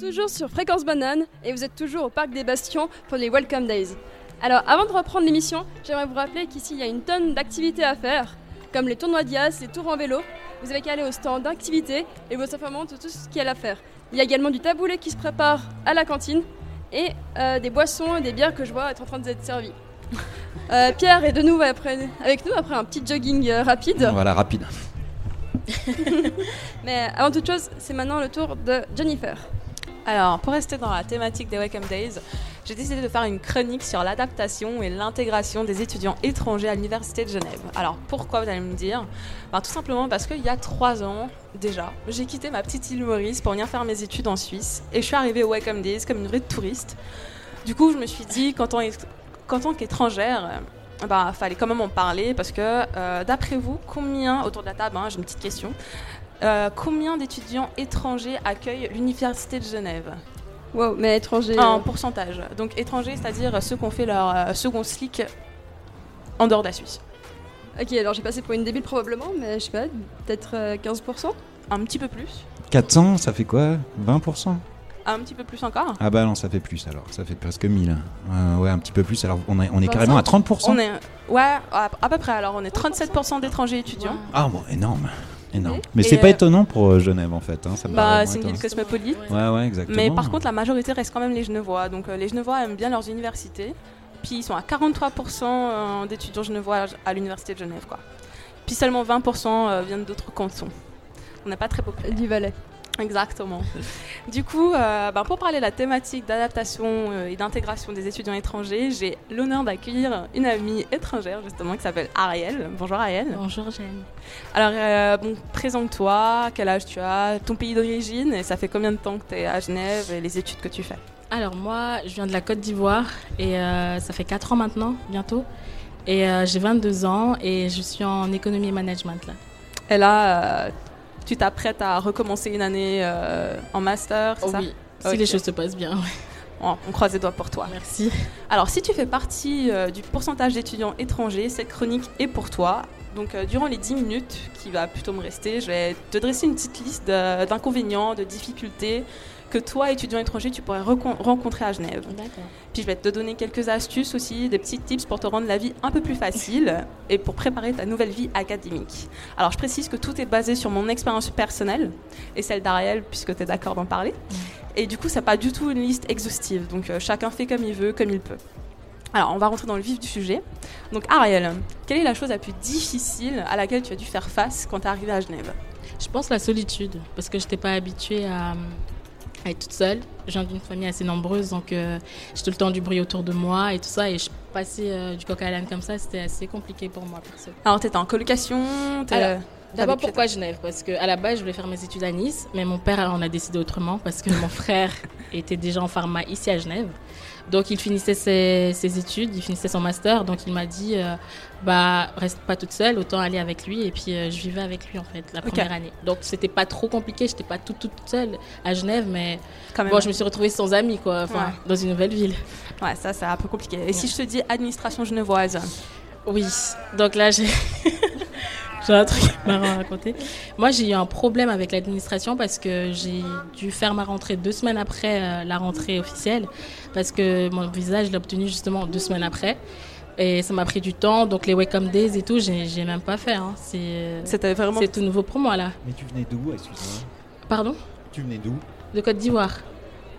Toujours sur Fréquence Banane et vous êtes toujours au Parc des Bastions pour les Welcome Days. Alors avant de reprendre l'émission, j'aimerais vous rappeler qu'ici il y a une tonne d'activités à faire, comme les tournois d'IAS, les tours en vélo. Vous avez qu'à aller au stand d'activités et vous informons de tout ce qu'il y a à faire. Il y a également du taboulé qui se prépare à la cantine et euh, des boissons et des bières que je vois être en train d'être servies. Euh, Pierre est de nouveau après- avec nous après un petit jogging euh, rapide. Voilà, rapide. Mais avant toute chose, c'est maintenant le tour de Jennifer. Alors, pour rester dans la thématique des Welcome Days, j'ai décidé de faire une chronique sur l'adaptation et l'intégration des étudiants étrangers à l'Université de Genève. Alors, pourquoi vous allez me dire? Ben, Tout simplement parce qu'il y a trois ans déjà, j'ai quitté ma petite île Maurice pour venir faire mes études en Suisse et je suis arrivée au Welcome Days comme une vraie touriste. Du coup, je me suis dit qu'en tant, qu'étrangère, bah, fallait quand même en parler parce que, euh, d'après vous, combien, autour de la table, hein, j'ai une petite question, Euh, combien d'étudiants étrangers accueille l'Université de Genève? Wow, mais étrangers. En euh, pourcentage. Donc étrangers, c'est-à-dire ceux qui ont fait leur euh, second slick en dehors de la Suisse. Ok, alors j'ai passé pour une débile probablement, mais je sais pas, peut-être euh, 15% Un petit peu plus. 400, ça fait quoi? 20% Un petit peu plus encore. Ah bah non, ça fait plus alors, ça fait presque 1000. Euh, ouais, un petit peu plus, alors on est, on est carrément à 30% On est, ouais, à, à peu près. Alors on est 37% d'étrangers étudiants. Ah bon, énorme. Énorme. Mais c'est pas euh, étonnant pour euh, Genève en fait. hein, ça Bah, c'est une ville cosmopolite. Ouais, ouais, exactement. Mais par contre, la majorité reste quand même les Genevois. Donc euh, les Genevois aiment bien leurs universités. Puis ils sont à 43% euh, d'étudiants genevois à l'université de Genève, quoi. Puis seulement 20% euh, viennent d'autres cantons. On n'est pas très populaire. Du Valais. Exactement. du coup, euh, ben, pour parler de la thématique d'adaptation euh, et d'intégration des étudiants étrangers, j'ai l'honneur d'accueillir une amie étrangère justement qui s'appelle Ariel. Bonjour Ariel. Bonjour Jeanne. Alors, euh, bon, présente-toi, quel âge tu as, ton pays d'origine? Et ça fait combien de temps que tu es à Genève et les études que tu fais? Alors moi, je viens de la Côte d'Ivoire et euh, ça fait 4 ans maintenant, bientôt. Et j'ai 22 ans et je suis en économie et management là. Et là, tu t'apprêtes à recommencer une année euh, en master, c'est Oh ça oui, si les choses se passent bien. ouais. On croise les doigts pour toi. Merci. Alors, si tu fais partie euh, du pourcentage d'étudiants étrangers, cette chronique est pour toi. Donc, euh, durant les 10 minutes qui va plutôt me rester, je vais te dresser une petite liste d'inconvénients, de difficultés que toi, étudiant étranger, tu pourrais rencontrer à Genève. Puis je vais te donner quelques astuces aussi, des petits tips pour te rendre la vie un peu plus facile et pour préparer ta nouvelle vie académique. Alors je précise que tout est basé sur mon expérience personnelle et celle d'Ariel, puisque tu es d'accord d'en parler. Et du coup, ça pas du tout une liste exhaustive, donc euh, chacun fait comme il veut, comme il peut. Alors, on va rentrer dans le vif du sujet. Donc, Ariel, quelle est la chose la plus difficile à laquelle tu as dû faire face quand tu es arrivée à Genève? Je pense la solitude, parce que je n'étais pas habituée à, à être toute seule. Je viens d'une famille assez nombreuse, donc euh, j'ai tout le temps du bruit autour de moi et tout ça. Et je passais euh, du coq à l'âne comme ça, c'était assez compliqué pour moi, perso. Alors, tu étais en colocation t'as D'abord, pourquoi Genève? Parce qu'à la base, je voulais faire mes études à Nice, mais mon père en a décidé autrement parce que mon frère était déjà en pharma ici à Genève. Donc, il finissait ses, ses études, il finissait son master. Donc, il m'a dit euh, bah, reste pas toute seule, autant aller avec lui. Et puis, euh, je vivais avec lui, en fait, la première année. Donc, c'était pas trop compliqué. J'étais pas toute, toute seule à Genève, mais Quand même. bon, je me suis retrouvée sans amis, quoi, enfin, Ouais. dans une nouvelle ville. Ouais, ça, c'est un peu compliqué. Et si je te dis administration genevoise? Oui, donc là, j'ai j'ai un truc marrant à raconter. Moi, j'ai eu un problème avec l'administration parce que j'ai dû faire ma rentrée deux semaines après euh, la rentrée officielle parce que mon visa, je l'ai obtenu justement deux semaines après. Et ça m'a pris du temps, donc les Welcome Days et tout, j'ai même pas fait. hein. C'est vraiment- C'est tout nouveau pour moi, là. Mais tu venais d'où, excuse-moi? Pardon? Tu venais d'où? De Côte d'Ivoire.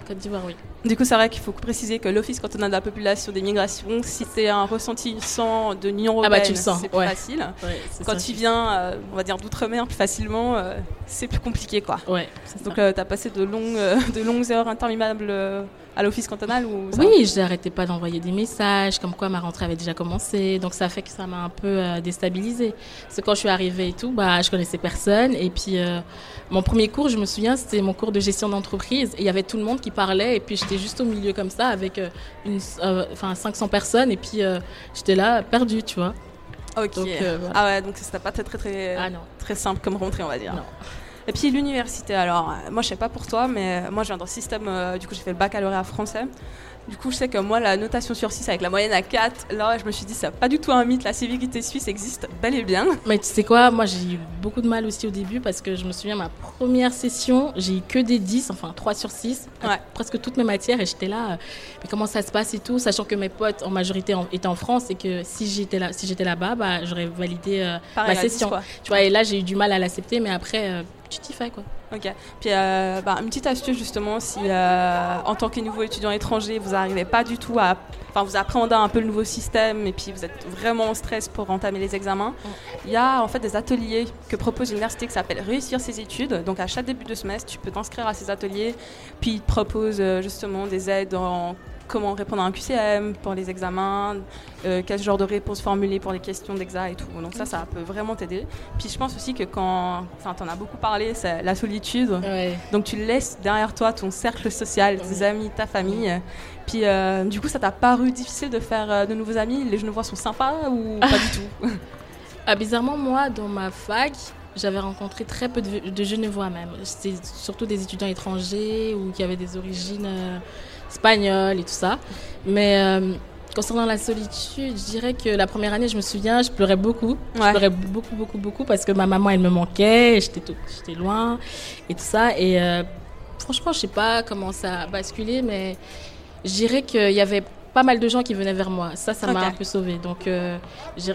Côte d'Ivoire, oui. Du coup, c'est vrai qu'il faut préciser que l'Office cantonal de la population des migrations, si c'est un ressortissant de l'Union Ah européenne, bah, le sens, c'est plus ouais. facile. Ouais, Quand ça. tu viens, euh, on va dire d'outre-mer plus facilement, euh, c'est plus compliqué, quoi. Ouais. Donc, tu as passé de longues, euh, de longues heures interminables euh, à l'Office cantonal ou Oui, je n'arrêtais pas d'envoyer des messages, comme quoi ma rentrée avait déjà commencé. Donc ça fait que ça m'a un peu euh, déstabilisée. Parce que quand je suis arrivée et tout, bah, je connaissais personne. Et puis euh, mon premier cours, je me souviens, c'était mon cours de gestion d'entreprise. Et il y avait tout le monde qui parlait. Et puis j'étais juste au milieu comme ça avec euh, une, euh, enfin 500 personnes. Et puis j'étais là, perdue, tu vois. Ok. Donc, voilà. Ah ouais, donc c'était pas très, très, très, Ah non. très simple comme rentrée, on va dire. Et puis l'université, alors, euh, moi je sais pas pour toi, mais moi je viens dans le système, euh, du coup j'ai fait le baccalauréat français. Du coup, je sais que moi, la notation sur 6 avec la moyenne à 4, là, je me suis dit, c'est pas du tout un mythe, la sévérité suisse existe bel et bien. Mais tu sais quoi, moi j'ai eu beaucoup de mal aussi au début parce que je me souviens, ma première session, j'ai eu que des 10, enfin 3 sur 6, à presque toutes mes matières et j'étais là, euh, mais comment ça se passe et tout, sachant que mes potes en majorité en- étaient en France et que si j'étais là, si j'étais là-bas, bah, j'aurais validé euh, Pareil, ma à 10, session. Tu vois, et là j'ai eu du mal à l'accepter, mais après, euh, tu t'y fais quoi. Ok. Puis, euh, bah, une petite astuce justement, si euh, en tant que nouveau étudiant étranger, vous n'arrivez pas du tout à. Enfin, vous appréhendez un peu le nouveau système et puis vous êtes vraiment en stress pour entamer les examens, il y a en fait des ateliers que propose l'université qui s'appelle Réussir ses études. Donc, à chaque début de semestre, tu peux t'inscrire à ces ateliers. Puis, ils te proposent euh, justement des aides en comment répondre à un QCM pour les examens, euh, quel genre de réponse formuler pour les questions d'exa et tout. Donc ça, ça peut vraiment t'aider. Puis je pense aussi que quand, enfin, t'en as beaucoup parlé, c'est la solitude. Donc tu laisses derrière toi ton cercle social, tes amis, ta famille. Puis euh, du coup, ça t'a paru difficile de faire euh, de nouveaux amis? Les Genevois sont sympas ou pas du tout? Ah, bizarrement, moi, dans ma fac, j'avais rencontré très peu de, de Genevois même. C'était surtout des étudiants étrangers ou qui avaient des origines espagnoles et tout ça. Mais euh, concernant la solitude, je dirais que la première année, je me souviens, je pleurais beaucoup. Je pleurais beaucoup, beaucoup, beaucoup parce que ma maman, elle me manquait, j'étais loin et tout ça. Et euh, franchement, je sais pas comment ça a basculé, mais je dirais qu'il y avait pas mal de gens qui venaient vers moi. Ça, ça m'a un peu sauvée. Donc, euh,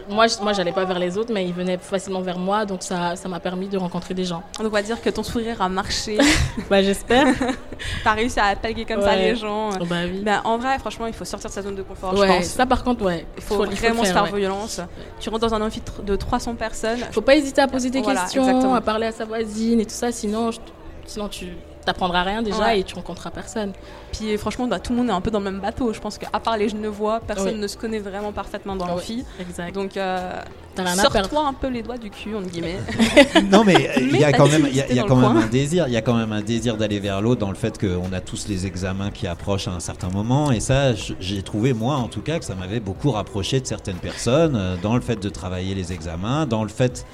moi, je- moi, j'allais pas vers les autres, mais ils venaient facilement vers moi. Donc, ça, ça m'a permis de rencontrer des gens. On va dire que ton sourire a marché. bah j'espère. T'as réussi à attaquer comme ça les gens. Oh, bah oui. Ben, en vrai, franchement, il faut sortir de sa zone de confort. je Ouais, pense. ça par contre, ouais. Il faut, vraiment se faire, faire ouais. violence. Tu rentres dans un amphi de 300 personnes. Faut pas hésiter à poser des Voilà, questions, exactement. à parler à sa voisine et tout ça. Sinon, je- sinon tu t'apprendras rien déjà Ouais. et tu rencontreras personne. Puis franchement, bah, tout le monde est un peu dans le même bateau. Je pense qu'à part les Genevois, personne Ouais. ne se connaît vraiment parfaitement dans Ouais, l'amphi. exact. Donc, euh, sors-toi un peu les doigts du cul, entre guillemets. Non mais euh, il y a quand même, y a, y quand même un désir, il y a quand même un désir d'aller vers l'autre dans le fait qu'on a tous les examens qui approchent à un certain moment et ça, j'ai trouvé moi en tout cas que ça m'avait beaucoup rapproché de certaines personnes euh, dans le fait de travailler les examens, dans le fait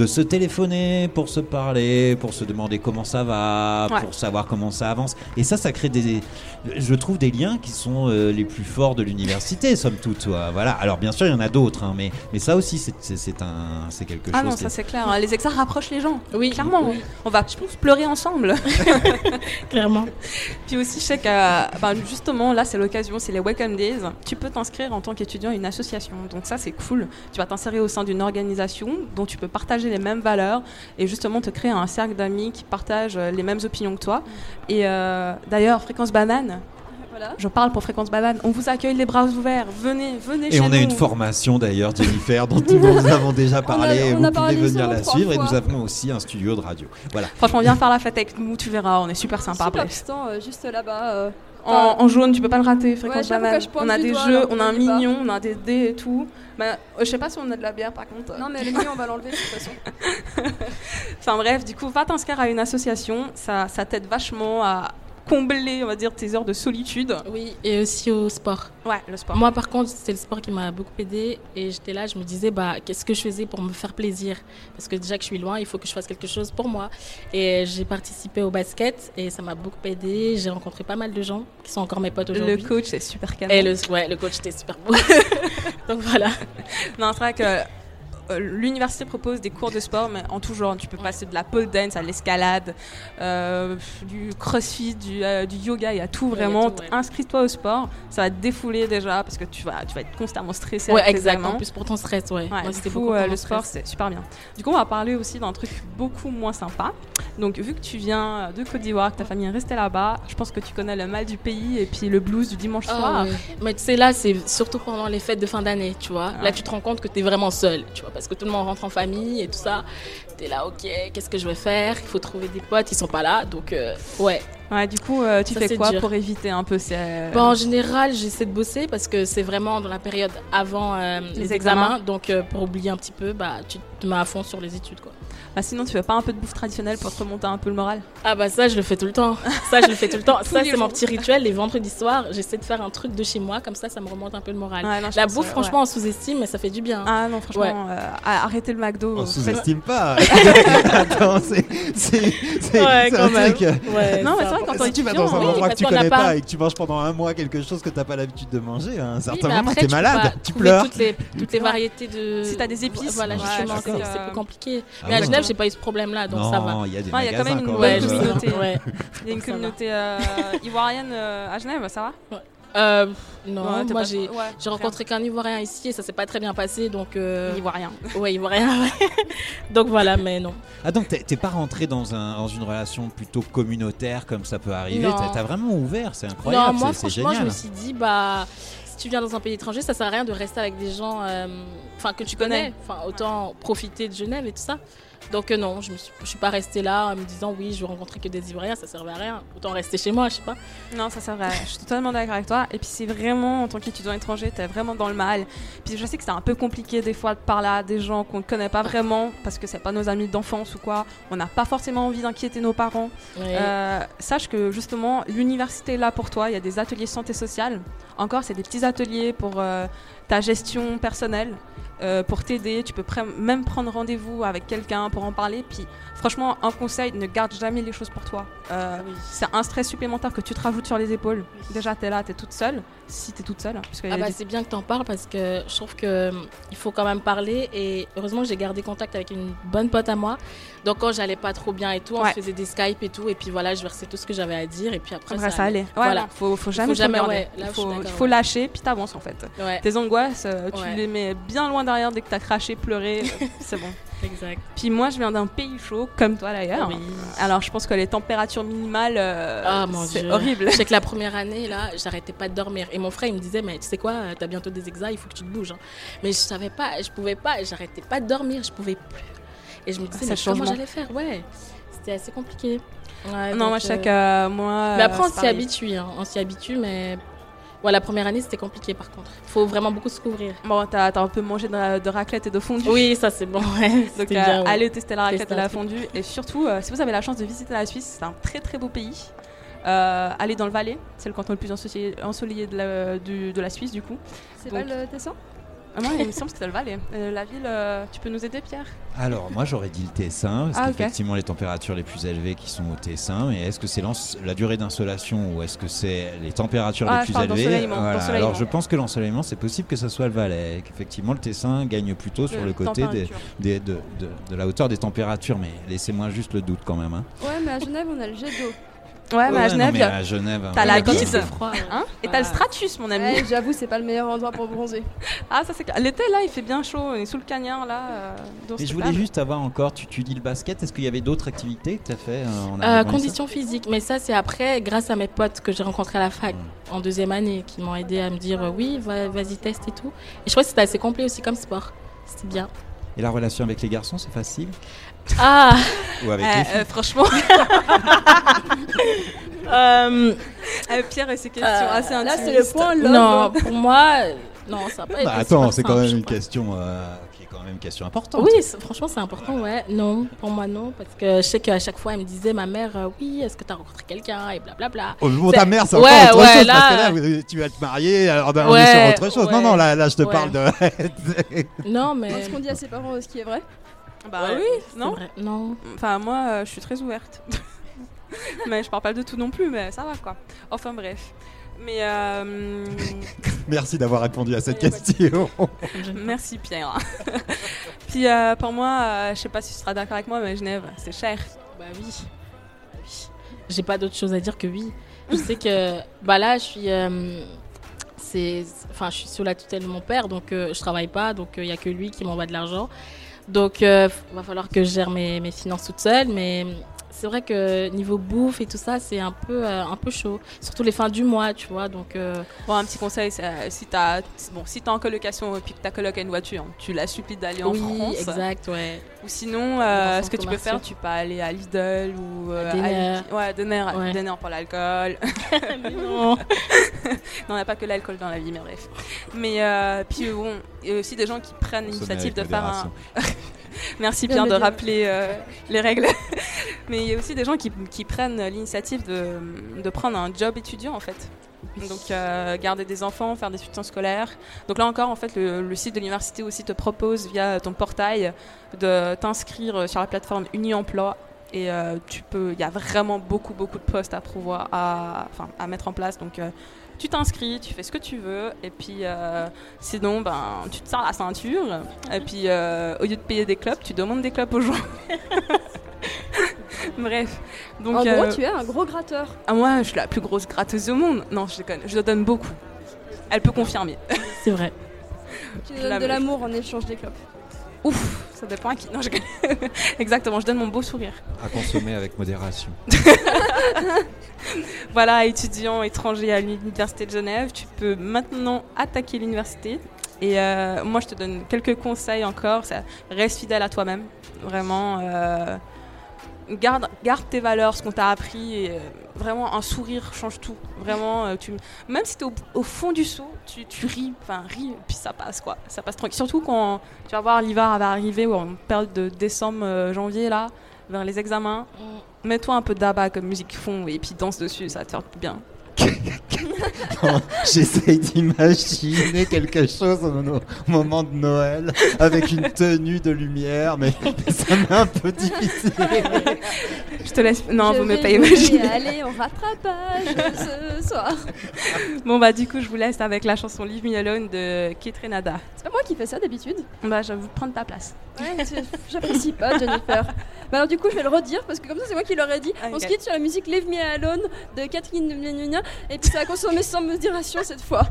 de se téléphoner pour se parler, pour se demander comment ça va, Ouais. pour savoir comment ça avance. Et ça, ça crée des, je trouve des liens qui sont euh, les plus forts de l'université, somme toute. ouais. Voilà. Alors bien sûr, il y en a d'autres, hein, mais mais ça aussi, c'est- c'est c'est un, c'est quelque Ah chose. non, qui ça est- c'est clair. hein. Les examens rapprochent les gens. Oui, clairement. oui. On va tous pleurer ensemble. Clairement. Puis aussi, je sais que ben, justement, là, c'est l'occasion, c'est les Welcome Days. Tu peux t'inscrire en tant qu'étudiant à une association. Donc ça, c'est cool. Tu vas t'insérer au sein d'une organisation dont tu peux partager les mêmes valeurs et justement te créer un cercle d'amis qui partagent euh, les mêmes opinions que toi. Et euh, d'ailleurs, Fréquence Banane. Je parle pour Fréquence Banane. On vous accueille les bras ouverts. Venez, venez Et chez on nous. a une formation d'ailleurs, Jennifer, dont nous avons déjà parlé. on a vous parlé pouvez venir la suivre. Et nous avons aussi un studio de radio. Voilà. Franchement, viens faire la fête avec nous, tu verras, on est super sympa. Super piston, euh, juste là-bas. euh, En, jaune, tu peux pas le rater, fréquence banane. pointe On a des doigt, jeux, on a un mignon, on a des dés et tout. Bah, euh, je sais pas si on a de la bière par contre. Non, mais le mignon, on va l'enlever de toute façon. Enfin bref, du coup, va t'inscrire à une association, ça, ça t'aide vachement à combler, on va dire, tes heures de solitude. Oui, et aussi au sport. Ouais, le sport. Moi, par contre, c'est le sport qui m'a beaucoup aidé. Et j'étais là, je me disais, bah, qu'est-ce que je faisais pour me faire plaisir? Parce que déjà que je suis loin, il faut que je fasse quelque chose pour moi. Et j'ai participé au basket et ça m'a beaucoup aidé. J'ai rencontré pas mal de gens qui sont encore mes potes aujourd'hui. Le coach, c'est super canon. Et le, ouais, le coach était super beau. Donc voilà. Non, c'est vrai que l'université propose des cours de sport, mais en tout genre. Tu peux passer de la pole dance à l'escalade, euh, du crossfit, du, euh, du yoga, il y a tout Ouais, vraiment. Inscris-toi au sport, ça va te défouler déjà parce que tu vas, tu vas être constamment stressé. Ouais, avec tes exact. examens. En plus, pour ton stress, ouais. Ouais, du coup, euh, le sport, c'est super bien. Du coup, on va parler aussi d'un truc beaucoup moins sympa. Donc, vu que tu viens de Côte d'Ivoire, que ta famille est restée là-bas, je pense que tu connais le mal du pays et puis le blues du dimanche Ah soir. ouais. Mais tu sais, là, c'est surtout pendant les fêtes de fin d'année, tu vois. Là, tu te rends compte que tu es vraiment seul, tu vois, parce que tout le monde rentre en famille et tout ça. Tu es là, ok, qu'est-ce que je vais faire? Il faut trouver des potes, ils sont pas là, donc euh, ouais. Ouais, du coup, euh, tu Ça, fais quoi dur. pour éviter un peu ces. Bon, en général, j'essaie de bosser parce que c'est vraiment dans la période avant euh, les, Les examens. examens. Donc, pour oublier un petit peu, bah, tu te mets à fond sur les études, quoi. Bah, sinon, tu fais pas un peu de bouffe traditionnelle pour te remonter un peu le moral Ah bah ça je le fais tout le temps. Ça je le fais tout le temps. Ça c'est mon petit rituel les vendredis soirs. J'essaie de faire un truc de chez moi comme ça ça me remonte un peu le moral. Ouais, non, je La bouffe euh, franchement ouais. on sous-estime mais ça fait du bien. Ah non, franchement, euh, à- arrêtez le McDo. On euh, sous-estime pas. Attends, c'est c'est c'est Ouais, c'est quand un même. truc. euh, Ouais, Non, mais c'est vrai, quand si tu vas dans un oui, endroit que tu connais pas- pas et que tu manges pendant un mois quelque chose que t'as pas l'habitude de manger, à un Oui, certain mais moment t'es malade, pas tu pleures. Toutes les, toutes les variétés de. Si t'as des épices. Voilà, Ouais, justement, c'est plus compliqué. Ah mais à ouais. Genève, j'ai pas eu ce problème-là, donc non, ça va. il y a des Ouais, il y a quand même une quand bonne communauté. Ouais. Il y a une communauté euh, ivoirienne euh, à Genève, ça va? Euh, non, Ouais, moi j'ai ouais, rencontré qu'un Ivoirien ici et ça s'est pas très bien passé donc. Euh... Ivoirien. Ouais, Ivoirien. ouais. donc voilà, mais non. Ah donc t'es pas rentré dans, un, dans une relation plutôt communautaire comme ça peut arriver, Non. t'as vraiment ouvert, c'est incroyable, non, moi franchement, je me suis dit, bah, si tu viens dans un pays étranger, ça sert à rien de rester avec des gens euh, enfin que tu connais. Enfin, autant profiter de Genève et tout ça. Donc euh, non, je ne suis, pas restée là en me disant oui, je vais rencontrer que des Ivoiriens, ça servait à rien. Autant rester chez moi, je sais pas. Non, ça c'est vrai. Je suis totalement d'accord avec toi. Et puis c'est vraiment, en tant qu'étudiant étranger, t'es vraiment dans le mal. Puis je sais que c'est un peu compliqué des fois de parler à des gens qu'on ne connaît pas vraiment parce que c'est pas nos amis d'enfance ou quoi. On n'a pas forcément envie d'inquiéter nos parents. Euh, sache que justement, l'université est là pour toi. Il y a des ateliers santé sociale. Encore, c'est des petits ateliers pour euh, ta gestion personnelle euh, pour t'aider. Tu peux même prendre rendez-vous avec quelqu'un pour en parler. Puis, franchement, un conseil ne garde jamais les choses pour toi. Euh, C'est un stress supplémentaire que tu te rajoutes sur les épaules. Déjà, tu es là, tu es toute seule. Si tu es toute seule. Parce que Ah bah, c'est bien que tu en parles parce que je trouve que hum, il faut quand même parler et heureusement j'ai gardé contact avec une bonne pote à moi. Donc quand j'allais pas trop bien et tout, on Ouais. faisait des Skype et tout et puis voilà, je versais tout ce que j'avais à dire et puis après, Après, ça allait. Ouais, voilà. faut, faut jamais, jamais ouais, là, il faut, d'accord, il faut ouais. lâcher, puis t'avances en fait. Tes angoisses, euh, tu les mets bien loin derrière dès que t'as craché, pleuré, euh, c'est bon. Exact. Puis moi, je viens d'un pays chaud, comme toi d'ailleurs. Oui. Alors, je pense que les températures minimales, euh, Ah c'est horrible. Je sais que la première année, là, j'arrêtais pas de dormir. Et mon frère, il me disait, mais tu sais quoi, t'as bientôt des examens, il faut que tu te bouges. hein. Mais je savais pas, je pouvais pas, j'arrêtais pas de dormir, je pouvais plus. Et je me disais, Ah, mais comment j'allais faire? Ouais, c'était assez compliqué. Ouais, Non, moi, sais euh, que moi, Mais après, euh, on s'y habitue, hein, on s'y habitue, mais. Ouais, la première année, c'était compliqué par contre. Faut vraiment beaucoup se couvrir. Bon, t'as un peu mangé de, ra- de raclette et de fondue. Oui, ça c'est bon. Ouais, Donc, euh, bien, ouais. allez tester la raclette et la fondue. Et surtout, euh, si vous avez la chance de visiter la Suisse, c'est un très très beau pays. Euh, allez dans le Valais, c'est le canton le plus ensoleillé, ensoleillé de, la, du- de la Suisse du coup. C'est pas le Tessin Ah, moi, il me semble que c'était le Valais. Euh, la ville, euh, tu peux nous aider, Pierre? Alors, moi j'aurais dit le Tessin, parce Ah, qu'effectivement les températures les plus élevées qui sont au Tessin, mais est-ce que c'est la durée d'insolation ou est-ce que c'est les températures Ah, les je plus élevées? Alors je pense que l'ensoleillement c'est possible que ça soit le Valais, qu'effectivement le Tessin gagne plutôt sur le côté des, température. des- de, de- de la hauteur des températures, mais laissez-moi juste le doute quand même. hein. Ouais, mais à Genève, on a le jet d'eau. Ouais, mais à non, Genève, mais y a- à Genève, t'as ouais, la il bise, froid, hein, et t'as le stratus, mon ami. Ouais, J'avoue, c'est pas le meilleur endroit pour bronzer. Ah, ça c'est clair. L'été, là, il fait bien chaud, on est sous le cagnard, là. euh, dans je voulais table. juste avoir encore, tu, tu dis le basket, est-ce qu'il y avait d'autres activités que tu as fait euh, en Euh, ici conditions physiques, mais ça c'est après, grâce à mes potes que j'ai rencontrés à la fac Mm. en deuxième année, qui m'ont aidé à me dire euh, oui, va- vas-y teste et tout. Et je crois que c'était assez complet aussi comme sport. C'était bien. Et la relation avec les garçons, c'est facile? Ah Ou avec Euh, euh, franchement. Euh, Euh, Pierre et ses questions Euh, assez là, c'est le point love. Non, pour moi, euh, non, ça n'a pas Bah, été Attends, c'est quand même une question euh, qui est quand même une question importante. Oui, c'est- franchement, c'est important, ouais. Non, pour moi, non. Parce que je sais qu'à chaque fois, elle me disait, ma mère, euh, oui, est-ce que tu as rencontré quelqu'un Et blablabla. C'est- ta mère, c'est Ouais, encore autre ouais, chose, là- parce que là, vous- tu vas te marier, alors on est Ouais, sur autre chose. Non, ouais. non, là, là je te Ouais. parle de... Non, mais. Ce qu'on dit à ses parents, ce qui est vrai? Bah Ouais, oui, non vrai. Non. Enfin, moi, euh, je suis très ouverte. mais je parle pas de tout non plus, mais ça va quoi. Enfin, bref. Mais euh, Merci d'avoir répondu à cette question. merci Pierre. Puis euh, pour moi, euh, je sais pas si tu seras d'accord avec moi, mais Genève, c'est cher. Bah oui. oui. J'ai pas d'autre chose à dire que oui. Je sais que bah là, je suis, euh, c'est, enfin, je suis sous la tutelle de mon père, donc euh, je travaille pas, donc il y a que lui qui m'envoie de l'argent. Donc, euh, va falloir que je gère mes, mes finances toute seule, mais c'est vrai que niveau bouffe et tout ça, c'est un peu, euh, un peu chaud. Surtout les fins du mois, tu vois. Donc, euh, Bon, un petit conseil, c'est, euh, si t'as bon, si t'es en colocation et puis que ta coloc a une voiture, tu la supplies d'aller en oui, France. exact, ouais. Ou sinon, euh, ce que tu peux faire, tu peux aller à Lidl ou euh, Denner. à- Ouais, Denner, Ouais. Denner pour l'alcool. Mais non. non, il n'y a pas que l'alcool dans la vie, mais bref. Mais euh, puis bon, il y a aussi des gens qui prennent l'initiative de faire un. Merci Bien de rappeler euh, les règles. mais il y a aussi des gens qui, qui prennent l'initiative de, de prendre un job étudiant en fait. Donc euh, garder des enfants, faire des soutiens scolaires. Donc là encore, en fait, le, le site de l'université aussi te propose via ton portail de t'inscrire sur la plateforme Uni-Emploi. Et euh, tu peux, il y a vraiment beaucoup beaucoup de postes à pouvoir, à, enfin, à mettre en place. Donc euh, tu t'inscris, tu fais ce que tu veux, et puis euh, sinon, ben, tu te sers la ceinture, et puis euh, au lieu de payer des clubs, tu demandes des clubs aux gens. Bref. Donc, en gros, euh, tu es un gros gratteur. ah, moi, je suis la plus grosse gratteuse au monde. Non, je déconne, je donne beaucoup. Elle peut confirmer. C'est vrai. Tu donnes la- de l'amour en échange des clopes. Ouf, ça dépend à qui. Non, je. Exactement, je donne mon beau sourire. À consommer avec modération. Voilà, étudiant étranger à l'Université de Genève, tu peux maintenant attaquer l'université. Et euh, moi, je te donne quelques conseils encore. Ça, reste fidèle à toi-même. Vraiment, euh, garde, garde tes valeurs, ce qu'on t'a appris. Et, euh, vraiment, un sourire change tout. Vraiment, euh, tu, même si tu es au, au fond du seau, tu, tu ris. Enfin, ris, puis ça passe, quoi. Ça passe tranquille. Surtout quand tu vas voir l'hiver va arriver, ou en période de décembre, euh, janvier, là, vers les examens. Mets-toi un peu d'abat comme musique fond et puis danse dessus, ça va te faire du bien. J'essaye d'imaginer quelque chose au, moment de Noël avec une tenue de lumière, mais, ça m'est un peu difficile. Je te laisse. Non, Je vous me vais pas imaginer. y aller en rattrapage ce soir. Bon bah du coup je vous laisse avec la chanson Leave Me Alone de Kate Renada. C'est pas moi qui fais ça d'habitude. Bah je vais vous prendre ta place. Ouais, j'apprécie pas Jennifer. Bah alors du coup je vais le redire parce que comme ça c'est moi qui l'aurais dit. On se quitte sur la musique Leave Me Alone de Catherine Gna et puis ça a consommé sans modération cette fois.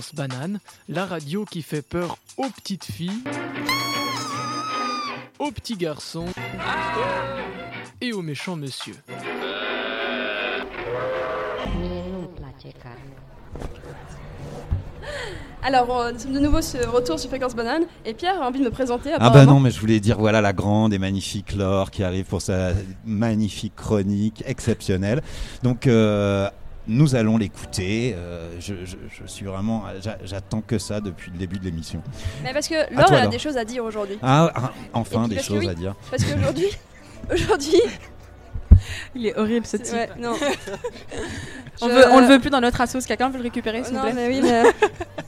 Fréquence banane, la radio qui fait peur aux petites filles, aux petits garçons et aux méchants monsieur. Alors on- nous sommes de nouveau sur retour sur Fréquence Banane et Pierre a envie de me présenter. Ah bah non, mais je voulais dire voilà la grande et magnifique Laure qui arrive pour sa magnifique chronique exceptionnelle. Donc euh, nous allons l'écouter. Euh, je, je- je suis vraiment, j'a- j'attends que ça depuis le début de l'émission. Mais parce que Laure, toi, elle a des choses à dire aujourd'hui. Ah, ah, enfin puis des choses oui, à dire. Parce qu'aujourd'hui, aujourd'hui, Il est horrible ce type. Ouais, non. on, Je- veut, on le veut plus dans notre assos. Quelqu'un veut le récupérer, s'il vous non, plaît mais oui, mais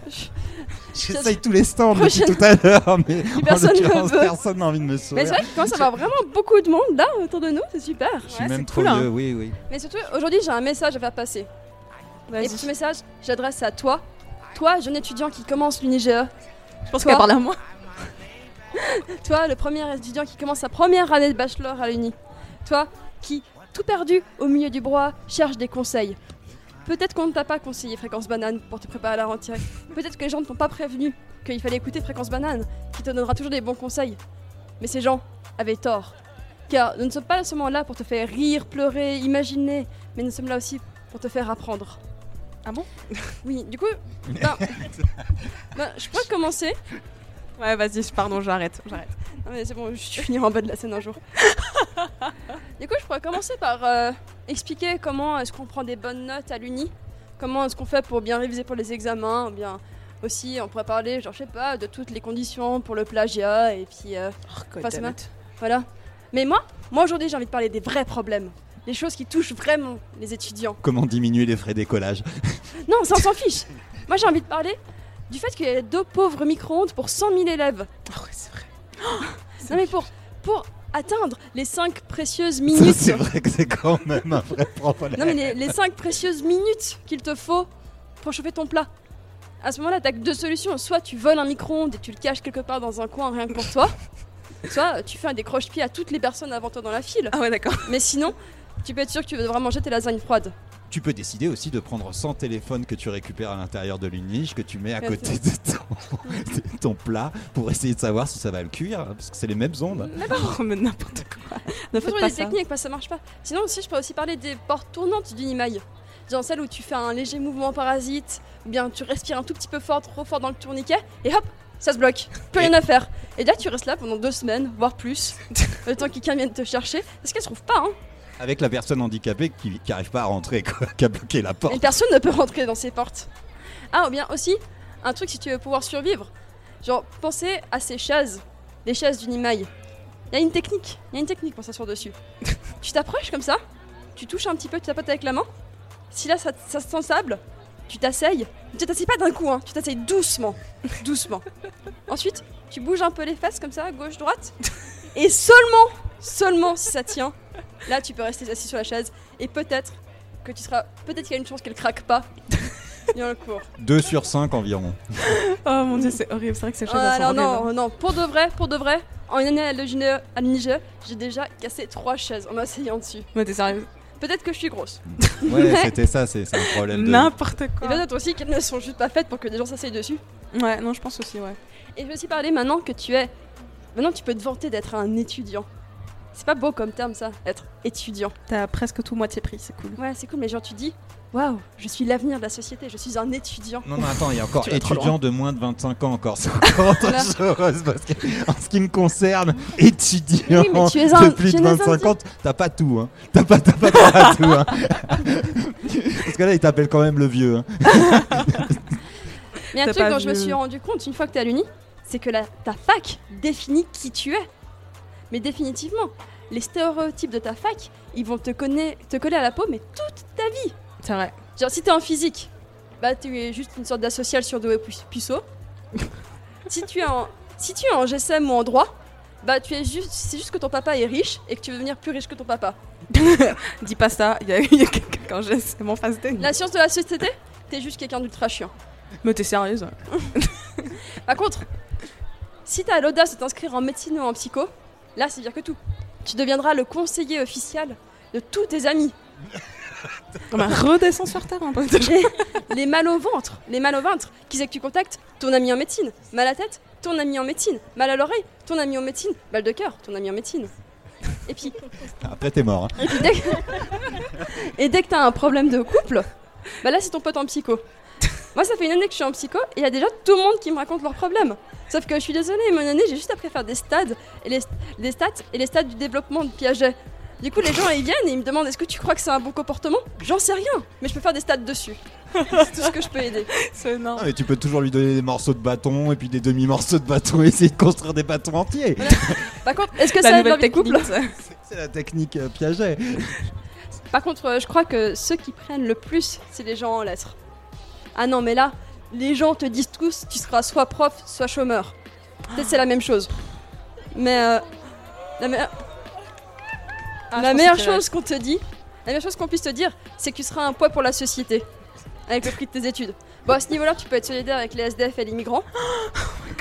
J'essaye tous les stands depuis tout à l'heure, mais personne n'a envie de me Mais sauver. c'est vrai qu'il commence à avoir vraiment beaucoup de monde là autour de nous, c'est super. Je suis même trop hein. vieux, oui, oui. Mais surtout, aujourd'hui, j'ai un message à faire passer. Et ce message, j'adresse à toi, toi, jeune étudiant qui commence l'UNIGE. Je pense qu'elle parle à moi. toi, le premier étudiant qui commence sa première année de bachelor à l'Uni. Toi, qui, tout perdu au milieu du brouhaha, cherche des conseils. Peut-être qu'on ne t'a pas conseillé Fréquence Banane pour te préparer à la rentrée. Peut-être que les gens ne t'ont pas prévenu qu'il fallait écouter Fréquence Banane, qui te donnera toujours des bons conseils. Mais ces gens avaient tort. Car nous ne sommes pas seulement là pour te faire rire, pleurer, imaginer, mais nous sommes là aussi pour te faire apprendre. Ah bon? Oui, du coup, ben, ben, je pourrais commencer. Ouais, vas-y, pardon, j'arrête, j'arrête. Non mais c'est bon, je finis en bas de la scène un jour. du coup, je pourrais commencer par euh, expliquer comment est-ce qu'on prend des bonnes notes à l'uni, comment est-ce qu'on fait pour bien réviser pour les examens, ou bien aussi on pourrait parler, genre je sais pas, de toutes les conditions pour le plagiat et puis. Euh, God enfin, c'est damn ma-. Voilà. Mais moi, moi aujourd'hui, j'ai envie de parler des vrais problèmes, les choses qui touchent vraiment les étudiants. Comment diminuer les frais d'écolage Non, ça on s'en fiche. Moi j'ai envie de parler du fait qu'il y a deux pauvres micro-ondes pour 100 000 élèves. Ah ouais, c'est vrai. non mais pour, pour atteindre les 5 précieuses minutes. C'est vrai que c'est quand même un vrai problème. Non mais les, les 5 précieuses minutes qu'il te faut pour chauffer ton plat. À ce moment-là, t'as que deux solutions. Soit tu voles un micro-ondes et tu le caches quelque part dans un coin rien que pour toi. Soit tu fais un décroche-pied à toutes les personnes avant toi dans la file. Ah ouais, d'accord. Mais sinon, tu peux être sûr que tu devoir manger tes lasagnes froides. Tu peux décider aussi de prendre 100 téléphones que tu récupères à l'intérieur de l'unige, que tu mets à côté de ton, de ton plat pour essayer de savoir si ça va le cuire, hein, parce que c'est les mêmes ondes. Mais bon, Oh, mais n'importe quoi. Ne faut faites pas des ça. techniques parce que ça marche pas. Sinon aussi, je peux aussi parler des portes tournantes d'une imaille. Genre celle où tu fais un léger mouvement parasite, ou bien tu respires un tout petit peu fort, trop fort dans le tourniquet, et hop, ça se bloque. Plus rien à faire. Et là, tu restes là pendant deux semaines, voire plus, le temps que quelqu'un vienne te chercher, parce qu'elle se trouve pas, hein. Avec la personne handicapée qui n'arrive pas à rentrer, quoi, qui a bloqué la porte. Et personne ne peut rentrer dans ces portes. Ah, ou bien aussi, un truc si tu veux pouvoir survivre. Genre, pensez à ces chaises, les chaises d'une imaille. Il y a une technique, il y a une technique pour s'asseoir dessus. tu t'approches comme ça, tu touches un petit peu, tu tapotes avec la main. Si là ça, ça se sent sable, tu t'asseyes. Tu t'asseyes pas d'un coup, hein, tu t'asseyes doucement. doucement. Ensuite, tu bouges un peu les fesses comme ça, gauche, droite. Et seulement, seulement si ça tient, là tu peux rester assis sur la chaise. Et peut-être que tu seras. Peut-être qu'il y a une chance qu'elle craque pas. dans le cours. 2 sur 5 environ. Oh mon dieu, c'est horrible. C'est vrai que c'est chaud Ah, à alors s'en non, non, pour de vrai, pour de vrai, en une année à l'UNIGE, à l'UNIGE, j'ai déjà cassé trois chaises en m'asseyant dessus. Mais t'es sérieuse? Peut-être que je suis grosse. Ouais, c'était ça, c'est un problème de. N'importe Et quoi. peut-être aussi qu'elles ne sont juste pas faites pour que des gens s'asseyent dessus. Ouais, non, je pense aussi, ouais. Et je vais aussi parler maintenant que tu es. Maintenant, tu peux te vanter d'être un étudiant. C'est pas beau comme terme ça, être étudiant. T'as presque tout moitié prix, c'est cool. Ouais, c'est cool, mais genre tu dis, waouh, je suis l'avenir de la société, je suis un étudiant. Non, non, attends, il y a encore étudiant de moins de 25 ans encore. C'est encore chose. Parce que, en ce qui me concerne, étudiant Oui, mais tu es un- de plus tu de es un 25 ans, t'as pas tout. Hein. T'as pas, t'as pas à tout. Hein. Parce que là, il t'appelle quand même le vieux. hein. Mais un T'as truc pas dont je me suis rendu compte une fois que t'es à l'uni, c'est que la, ta fac définit qui tu es. Mais définitivement, les stéréotypes de ta fac, ils vont te, connaître, te coller à la peau, mais toute ta vie. C'est vrai. Genre, si t'es en physique, bah tu es juste une sorte d'asocial surdoué pu- puceau. si tu es en si tu es en GSM ou en droit, bah tu es juste c'est juste que ton papa est riche et que tu veux devenir plus riche que ton papa. Dis pas ça, il y a, a quelqu'un quand j'ai c'est mon face de. La science de la société, t'es juste quelqu'un d'ultra chiant. Mais t'es sérieuse Par contre, si t'as l'audace de t'inscrire en médecine ou en psycho, là c'est dire que tout. Tu deviendras le conseiller officiel de tous tes amis. On va redescendre sur terre un peu. les, les mal au ventre, les mal au ventre, qui c'est que tu contactes? Ton ami en médecine. Mal à la tête Ton ami en médecine. Mal à l'oreille Ton ami en médecine. Mal de cœur Ton ami en médecine. Et puis, Après, t'es mort. hein. et puis dès que, et dès que t'as un problème de couple, bah là c'est ton pote en psycho. Moi ça fait une année que je suis en psycho et il y a déjà tout le monde qui me raconte leurs problèmes. Sauf que je suis désolée, mon année j'ai juste appris à faire des stades et les, les stats et les stades du développement de Piaget. Du coup, les gens ils viennent et ils me demandent est-ce que tu crois que c'est un bon comportement? J'en sais rien, mais je peux faire des stats dessus. c'est tout ce que je peux aider. C'est énorme. Ah, mais tu peux toujours lui donner des morceaux de bâton et puis des demi-morceaux de bâton et essayer de construire des bâtons entiers. Par contre, est-ce que La ça aide dans les technique, couples. C'est la technique euh, Piaget. Par contre, euh, je crois que ceux qui prennent le plus, c'est les gens en lettres. Ah non, mais là, les gens te disent tous tu seras soit prof, soit chômeur. Peut-être c'est la même chose. Mais euh, la, me- Ah, la meilleure chose qu'on te dit, la meilleure chose qu'on puisse te dire, c'est que tu seras un poids pour la société avec le prix de tes études. Bon, à ce niveau-là, tu peux être solidaire avec les SDF et les migrants.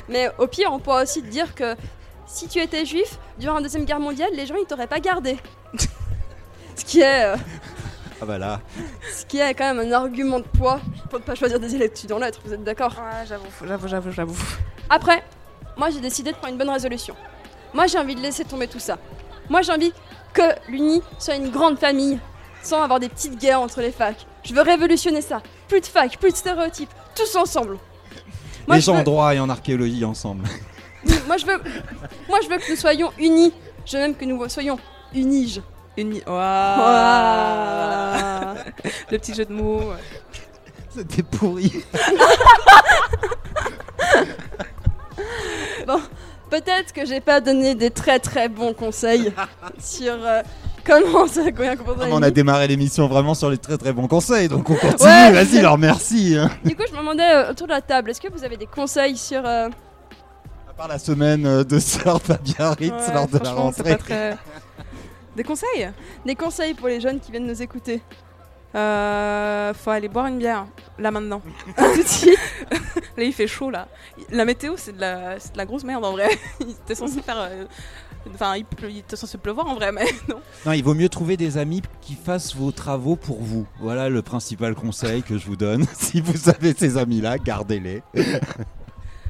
Mais au pire, on pourra aussi te dire que si tu étais juif, durant la Deuxième Guerre mondiale, les gens ils t'auraient pas gardé. ce qui est. euh, Ah bah là. ce qui est quand même un argument de poids pour ne pas choisir des études en lettres, vous êtes d'accord? Ouais, j'avoue, j'avoue, j'avoue, j'avoue. Après, moi j'ai décidé de prendre une bonne résolution. Moi j'ai envie de laisser tomber tout ça. Moi j'ai envie que l'Uni soit une grande famille, sans avoir des petites guerres entre les facs. Je veux révolutionner ça. Plus de facs, plus de stéréotypes, tous ensemble. Moi, les je gens en veux- droit et en archéologie ensemble. Moi je veux, moi je veux que nous soyons unis. Je veux même que nous soyons uniges. Uni. Ouah. Le petit jeu de mots. C'était pourri. Bon, peut-être que j'ai pas donné des très très bons conseils sur euh, comment ça combien comprendre Ah, on a démarré l'émission vraiment sur les très très bons conseils, donc on continue. Ouais. Vas-y, alors merci. hein. Du coup, je me demandais euh, autour de la table, est-ce que vous avez des conseils sur euh, À part la semaine euh, de sœur Fabien Ritz Ouais, lors de la franchement, c'est rentrée. pas très- Des conseils? Des conseils pour les jeunes qui viennent nous écouter Euh, faut aller boire une bière, là maintenant. Tout de suite. là, il fait chaud, là. La météo, c'est de la, c'est de la grosse merde en vrai. Censé faire. euh, Enfin, il, pleu- il était censé pleuvoir en vrai, mais non. Non, il vaut mieux trouver des amis qui fassent vos travaux pour vous. Voilà le principal conseil que je vous donne. si vous avez ces amis-là, gardez-les.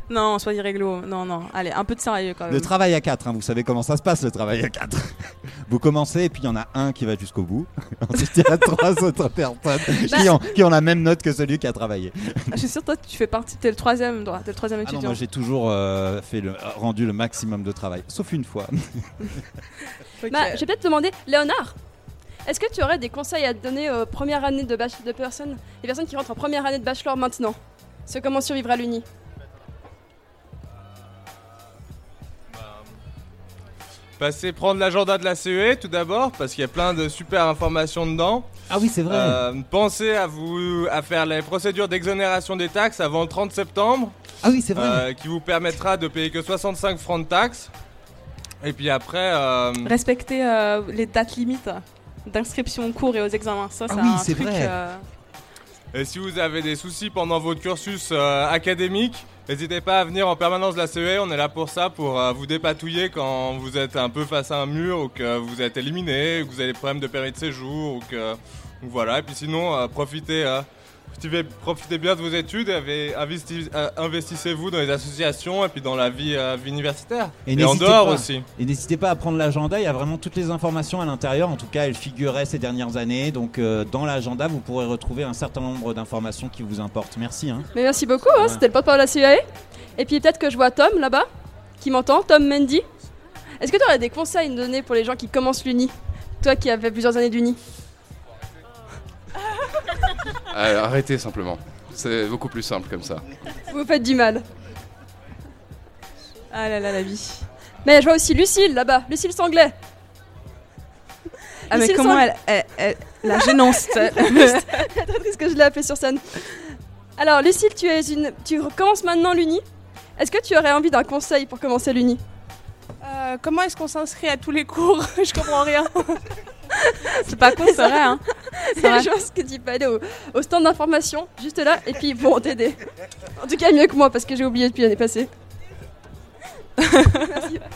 Non, soyez réglo. Non, non. Allez, un peu de sérieux quand même. Le travail à 4, vous savez comment ça se passe le travail à 4. vous commencez et puis il y en a un qui va jusqu'au bout. Ensuite il y a trois autres personnes qui, ont, qui ont la même note que celui qui a travaillé. Ah, Je suis sûre, toi, tu fais partie. T'es le troisième, toi. T'es le troisième Ah non, étudiant. moi j'ai toujours euh, fait le, rendu le maximum de travail, sauf une fois. Ok. Bah, je vais peut-être te demander, Léonard, est-ce que tu aurais des conseils à donner aux premières années de, bach- de personnes, les personnes qui rentrent en première année de bachelor maintenant Sur comment survivre à l'Uni Passez prendre l'agenda de la CE tout d'abord parce qu'il y a plein de super informations dedans. Ah oui, c'est vrai. Euh, pensez à vous à faire les procédures d'exonération des taxes avant le 30 septembre. Ah oui, c'est vrai. euh, qui vous permettra de payer que 65 francs de taxes. Et puis après, euh, Respecter euh, les dates limites d'inscription aux cours et aux examens. Ça, Ah c'est oui, un c'est truc. vrai. euh, et si vous avez des soucis pendant votre cursus euh, académique, n'hésitez pas à venir en permanence de la CE. On est là pour ça, pour euh, vous dépatouiller quand vous êtes un peu face à un mur ou que vous êtes éliminé, ou que vous avez des problèmes de permis de séjour ou que voilà. Et puis sinon, euh, profitez, euh, profitez, profitez bien de vos études, avez- euh, investissez-vous dans les associations et puis dans la vie, euh, vie universitaire et, en n'hésitez dehors pas- aussi. Et n'hésitez pas à prendre l'agenda, il y a vraiment toutes les informations à l'intérieur. En tout cas, elles figuraient ces dernières années. Donc, euh, dans l'agenda, vous pourrez retrouver un certain nombre d'informations qui vous importent. Merci. hein. Mais merci beaucoup, hein, Ouais. c'était le porte-parole de la CIA. Et puis peut-être que je vois Tom là-bas, qui m'entend, Tom Mendy. Est-ce que tu aurais des conseils à nous donner pour les gens qui commencent l'Uni? Toi qui as fait plusieurs années d'Uni. Euh, arrêtez simplement. C'est beaucoup plus simple comme ça. Vous faites du mal. Ah là là, la vie. Mais je vois aussi Lucille là-bas, Lucille Sanglet. Ah, mais Lucille comment Sang- elle, elle- elle- La gênance. C'est très triste. Que je l'ai appelée sur scène. Alors, Lucille, tu, es une... tu recommences maintenant l'Uni. Est-ce que tu aurais envie d'un conseil pour commencer l'Uni? Euh, comment est-ce qu'on s'inscrit à tous les cours? Je comprends rien. C'est pas con, c'est vrai. Hein. C'est vrai. Je pense que tu peux aller au, au stand d'information, juste là, et puis ils vont t'aider. En tout cas, mieux que moi, parce que j'ai oublié depuis l'année passée. Merci.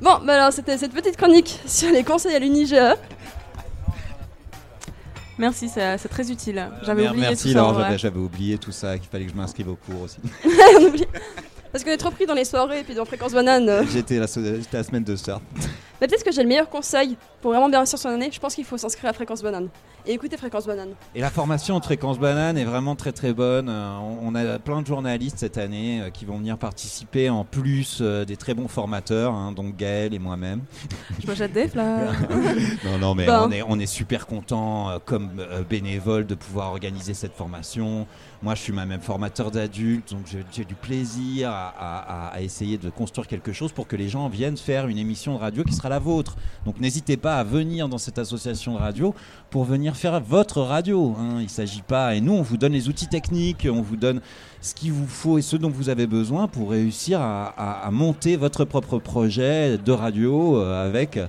Bon, bah alors c'était cette petite chronique sur les conseils à l'UNIGE. Merci, c'est très utile. J'avais Mer- oublié Merci, tout ça. vrai. j'avais- j'avais oublié tout ça, qu'il fallait que je m'inscrive au cours aussi. Parce qu'on est trop pris dans les soirées et puis dans Fréquence Banane. euh. J'étais la, so- j'étais la semaine de surf. Mais peut-être que j'ai le meilleur conseil pour vraiment bien réussir son année. Je pense qu'il faut s'inscrire à Fréquence Banane. Et écouter Fréquence Banane. Et la formation de Fréquence Banane est vraiment très très bonne. Euh, on, a plein de journalistes cette année euh, qui vont venir participer en plus euh, des très bons formateurs, hein, donc Gaël et moi-même. Je me jette des fleurs. non, non, mais Bon. on, est, on est super content comme bénévole de pouvoir organiser cette formation. Moi, je suis moi-même formateur d'adultes, donc j'ai- j'ai du plaisir à, à- à essayer de construire quelque chose pour que les gens viennent faire une émission de radio qui sera la vôtre. Donc n'hésitez pas à venir dans cette association de radio pour venir faire votre radio. hein. Il ne s'agit pas, et nous, on vous donne les outils techniques, on vous donne ce qu'il vous faut et ce dont vous avez besoin pour réussir à, à- à monter votre propre projet de radio euh, avec. euh,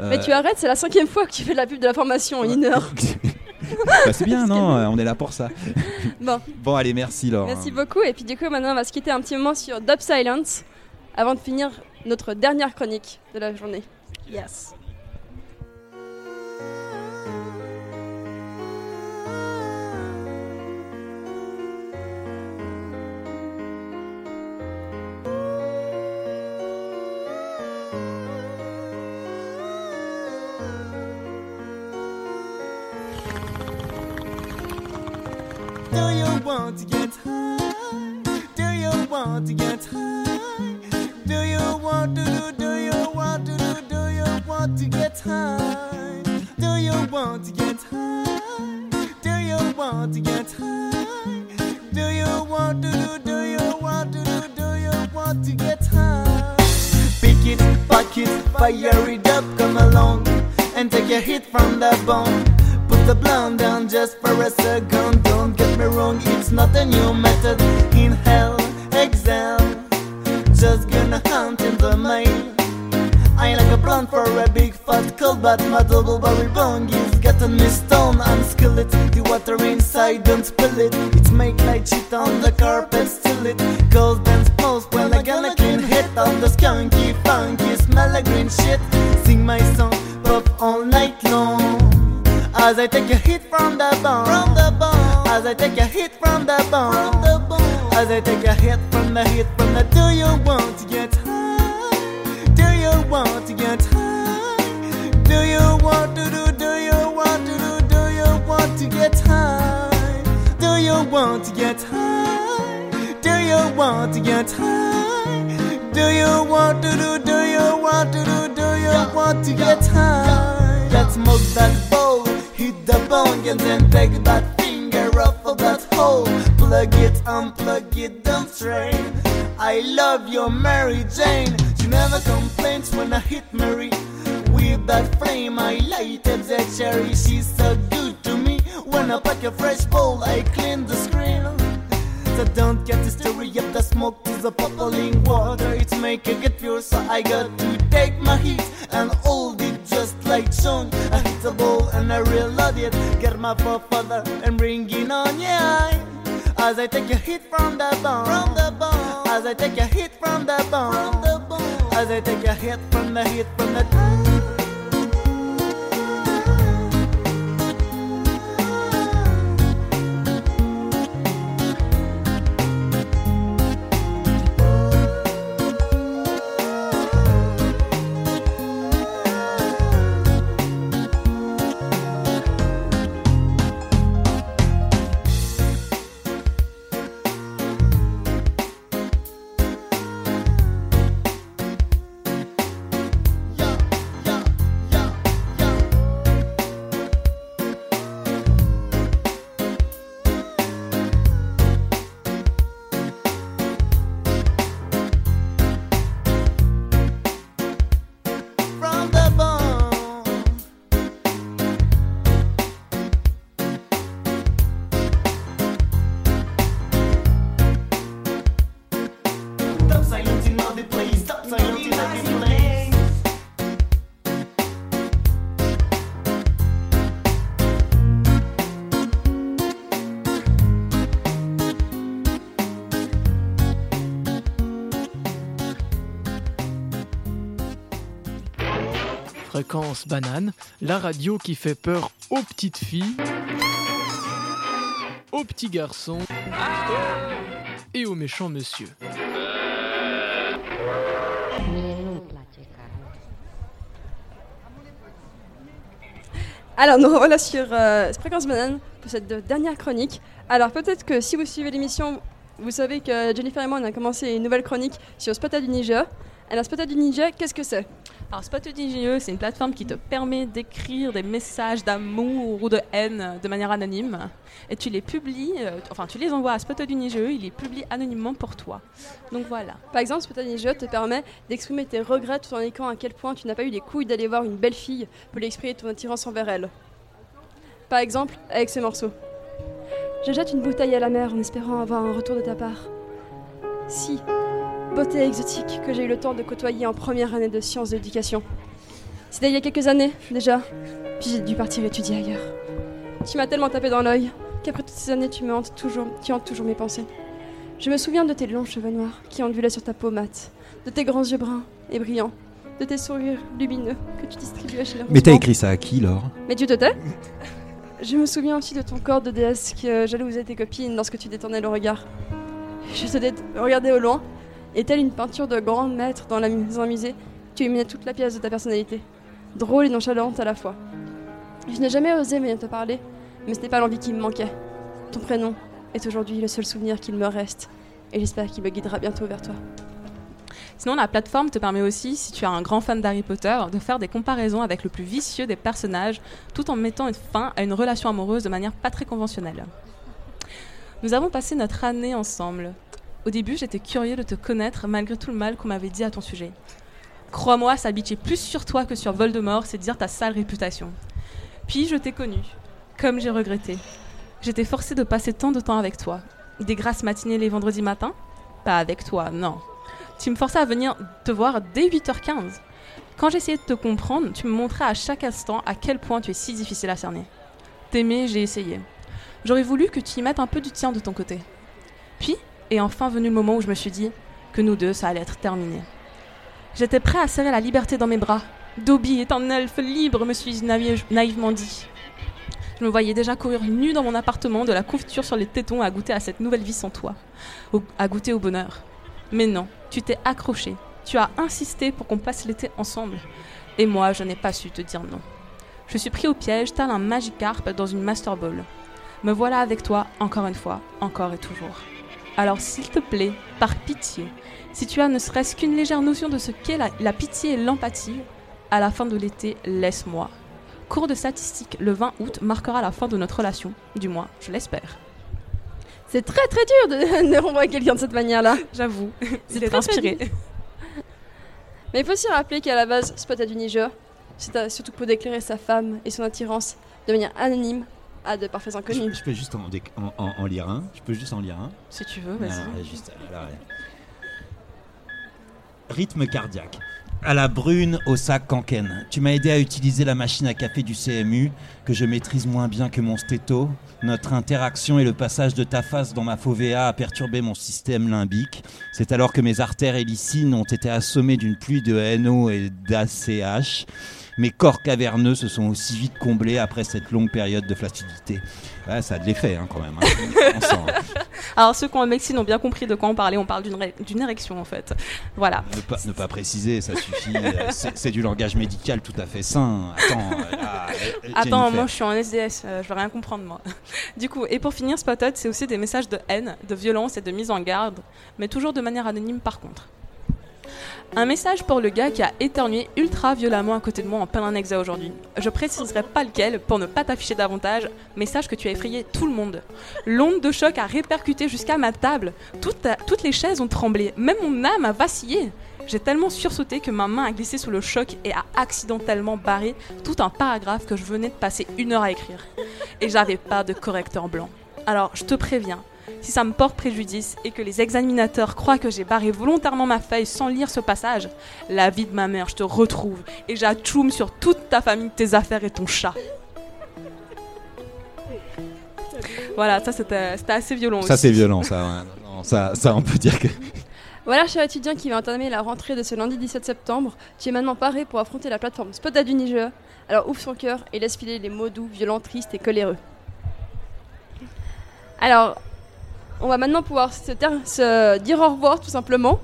Mais tu arrêtes, c'est la cinquième fois que tu fais de la pub de la formation en une heure. bah, c'est bien, non On est là pour ça. Bon. Bon, allez, merci Laure. Merci beaucoup. Et puis du coup, maintenant, on va se quitter un petit moment sur Dub Silence avant de finir notre dernière chronique de la journée. Yes. Do you want to get high? Do you want to get high? Do you want to do? Do you want to get high? Do you want to get high? Do you want to get high? Do you want to do? Do you want to do? Do you want to get high? Pick it, pack it, fire it up, come along and take a hit from the bone. Put the blunt down just for a second. Don't get me wrong, it's not a new method. For a big fat cold, but my double barrel bong is getting me stoned. Unskill it, the water inside, don't spill it. It's make like shit on the carpet, still it. Gold and smells when I gonna clean hit on the skunky, funky, smell like green shit. Sing my song, pop all night long. As I take a hit from the bone, from the bone. As I take a hit from the bone, from the bone. As I take a hit from the hit from the. Do you want to get high? Want to get high? Do you want to do? Do you want to do? Do you want to get high? Do you want to get high? Do you want to get high? Do you want to do? Do you want to do? Do you want to get high? Let's smoke that bowl, hit the bong, and then take that of that hole. Plug it, unplug it, don't strain. I love your Mary Jane. She never complains when I hit Mary. With that flame, I lighted the cherry. She's so good to me. When I pack a fresh bowl, I clean the screen. So don't get the story of the smoke to the bubbling water. It's making it pure, so I got to take my heat and hold it just like Sean. I hit the ball and I reload it. Get my father and bring it on, yeah. As I take a hit from the bone, from the bone. As I take a hit from the bone, from the bone. As I take a hit from the hit from the. Fréquence banane, la radio qui fait peur aux petites filles, aux petits garçons et aux méchants monsieur. Alors, nous revoilà sur euh, Fréquence Banane pour cette dernière chronique. Alors, peut-être que si vous suivez l'émission, vous savez que Jennifer et moi, on a commencé une nouvelle chronique sur Spotted du Niger. Alors, Spotted du Niger, qu'est-ce que c'est Alors Spotted IGE, c'est une plateforme qui te permet d'écrire des messages d'amour ou de haine de manière anonyme. Et tu les publies, euh, enfin tu les envoies à Spotted IGE, il les publie anonymement pour toi. Donc voilà. Par exemple, Spotted du Niger te permet d'exprimer tes regrets tout en indiquant à quel point tu n'as pas eu les couilles d'aller voir une belle fille pour lui exprimer ton attirance envers elle. Par exemple, avec ce morceau. Je jette une bouteille à la mer en espérant avoir un retour de ta part. Si, beauté exotique que j'ai eu le temps de côtoyer en première année de sciences de l'éducation. C'était il y a quelques années déjà, puis j'ai dû partir étudier ailleurs. Tu m'as tellement tapé dans l'œil qu'après toutes ces années, tu me hantes toujours, tu hantes toujours mes pensées. Je me souviens de tes longs cheveux noirs qui ondulaient sur ta peau mate, de tes grands yeux bruns et brillants, de tes sourires lumineux que tu distribuais chez les Mais t'as écrit ça à qui, Laure? Mais tu te tais Je me souviens aussi de ton corps de déesse qui euh, jalousait tes copines lorsque tu détournais le regard. Je te regardais au loin, et telle une peinture de grand maître dans, la un musée, tu illuminais toute la pièce de ta personnalité, drôle et nonchalante à la fois. Je n'ai jamais osé venir te parler, mais ce n'est pas l'envie qui me manquait. Ton prénom est aujourd'hui le seul souvenir qu'il me reste, et j'espère qu'il me guidera bientôt vers toi. Sinon, la plateforme te permet aussi, si tu es un grand fan d'Harry Potter, de faire des comparaisons avec le plus vicieux des personnages, tout en mettant une fin à une relation amoureuse de manière pas très conventionnelle. Nous avons passé notre année ensemble. Au début, j'étais curieux de te connaître malgré tout le mal qu'on m'avait dit à ton sujet. Crois-moi, s'habituer plus sur toi que sur Voldemort, c'est dire ta sale réputation. Puis je t'ai connu, comme j'ai regretté. J'étais forcée de passer tant de temps avec toi. Des grasses matinées les vendredis matins? Pas avec toi, non. Tu me forçais à venir te voir dès 8h15. Quand j'essayais de te comprendre, tu me montrais à chaque instant à quel point tu es si difficile à cerner. T'aimer, j'ai essayé. J'aurais voulu que tu y mettes un peu du tien de ton côté. Puis est enfin venu le moment où je me suis dit que nous deux, ça allait être terminé. J'étais prêt à serrer la liberté dans mes bras. Dobby est un elfe libre, me suis naïve- naïvement dit. Je me voyais déjà courir nu dans mon appartement, de la couverture sur les tétons, à goûter à cette nouvelle vie sans toi, à goûter au bonheur. Mais non, tu t'es accroché, tu as insisté pour qu'on passe l'été ensemble. Et moi, je n'ai pas su te dire non. Je suis pris au piège, tel un Magikarp dans une Master Ball. Me voilà avec toi, encore une fois, encore et toujours. Alors s'il te plaît, par pitié, si tu as ne serait-ce qu'une légère notion de ce qu'est la, la pitié et l'empathie, à la fin de l'été, laisse-moi. Cours de statistiques le 20 août marquera la fin de notre relation, du moins, je l'espère. C'est très très dur de, de renvoyer quelqu'un de cette manière-là. J'avoue, c'est très, inspiré. Mais il faut aussi rappeler qu'à la base, Spotted du Niger, c'est surtout pour déclarer sa femme et son attirance de manière anonyme à de parfaits inconnus. Je peux juste en, déc- en- en- en lire un Je peux juste en lire un Si tu veux, vas-y. Ah. Rythme cardiaque. À la brune, au sac Kanken. Tu m'as aidé à utiliser la machine à café du CMU, que je maîtrise moins bien que mon stéto. Notre interaction et le passage de ta face dans ma fovea a perturbé mon système limbique. C'est alors que mes artères hélicines ont été assommées d'une pluie de NO et d'ACH. Mes corps caverneux se sont aussi vite comblés après cette longue période de flacidité. Ouais, ça a de l'effet hein, quand même. hein. On sent, hein. Alors ceux qui ont en médecine ont bien compris de quoi on parlait, on parle d'une érection en fait. Voilà. Ne pas, ne pas préciser, ça suffit. Euh, c'est du langage médical tout à fait sain. Attends, euh, là, euh, Attends, moi je suis en SDS, euh, je vais rien comprendre moi. Du coup, et pour finir, Spotted, c'est aussi des messages de haine, de violence et de mise en garde, mais toujours de manière anonyme par contre. Un message pour le gars qui a éternué ultra violemment à côté de moi en plein exa aujourd'hui. Je préciserai pas lequel pour ne pas t'afficher davantage, mais sache que tu as effrayé tout le monde. L'onde de choc a répercuté jusqu'à ma table. Toute- toutes les chaises ont tremblé, même mon âme a vacillé. J'ai tellement sursauté que ma main a glissé sous le choc et a accidentellement barré tout un paragraphe que je venais de passer une heure à écrire. Et j'avais pas de correcteur blanc. Alors, je te préviens, si ça me porte préjudice et que les examinateurs croient que j'ai barré volontairement ma feuille sans lire ce passage, la vie de ma mère, je te retrouve et j'atchoum sur toute ta famille, tes affaires et ton chat. Voilà, ça c'était assez violent Ça, c'est violent, ça. ouais. Non, ça, ça, on peut dire que. Voilà, cher étudiant qui va entamer la rentrée de ce lundi 17 septembre, tu es maintenant paré pour affronter la plateforme Spotted du Niger. Alors ouvre son cœur et laisse filer les mots doux, violents, tristes et coléreux. Alors, on va maintenant pouvoir se, ter- se dire au revoir tout simplement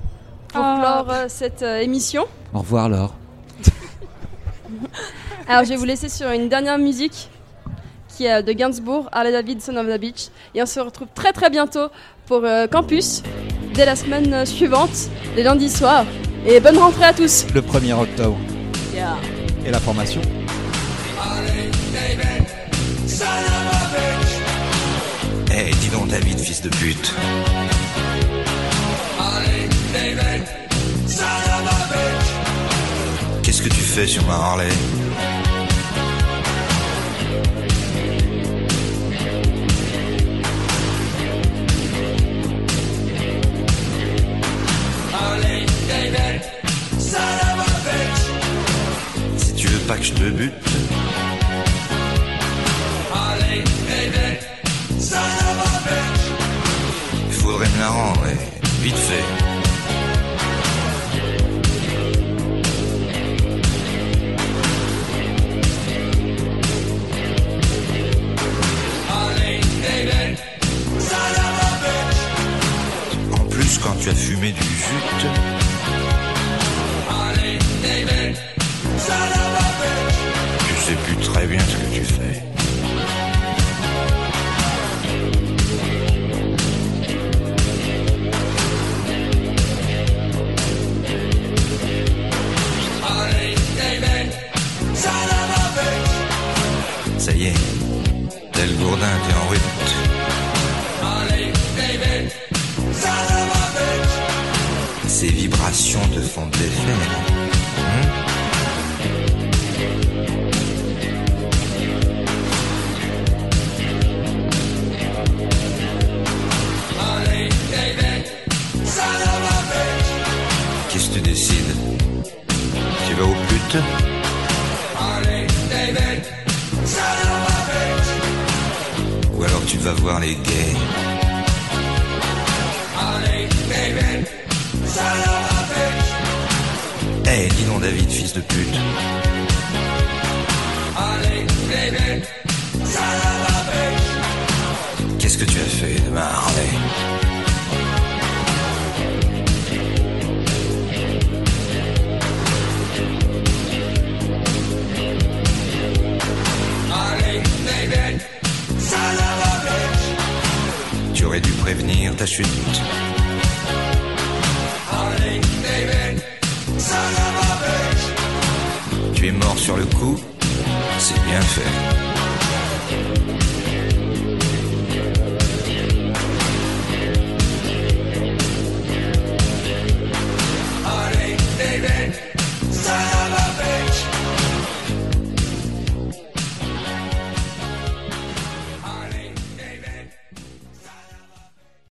pour Ah. clore euh, cette euh, émission. Au revoir, Laure. Alors je vais vous laisser sur une dernière musique qui est de Gainsbourg, Harley Davidson of the Beach. Et on se retrouve très très bientôt pour euh, Campus, dès la semaine euh, suivante, les lundis soirs. Et bonne rentrée à tous Le 1er octobre. Yeah. Et la formation Eh, dis donc, David, fils de pute. Qu'est-ce que tu fais sur ma Harley Si tu veux pas que je te bute, il faudrait me la rendre, et vite fait.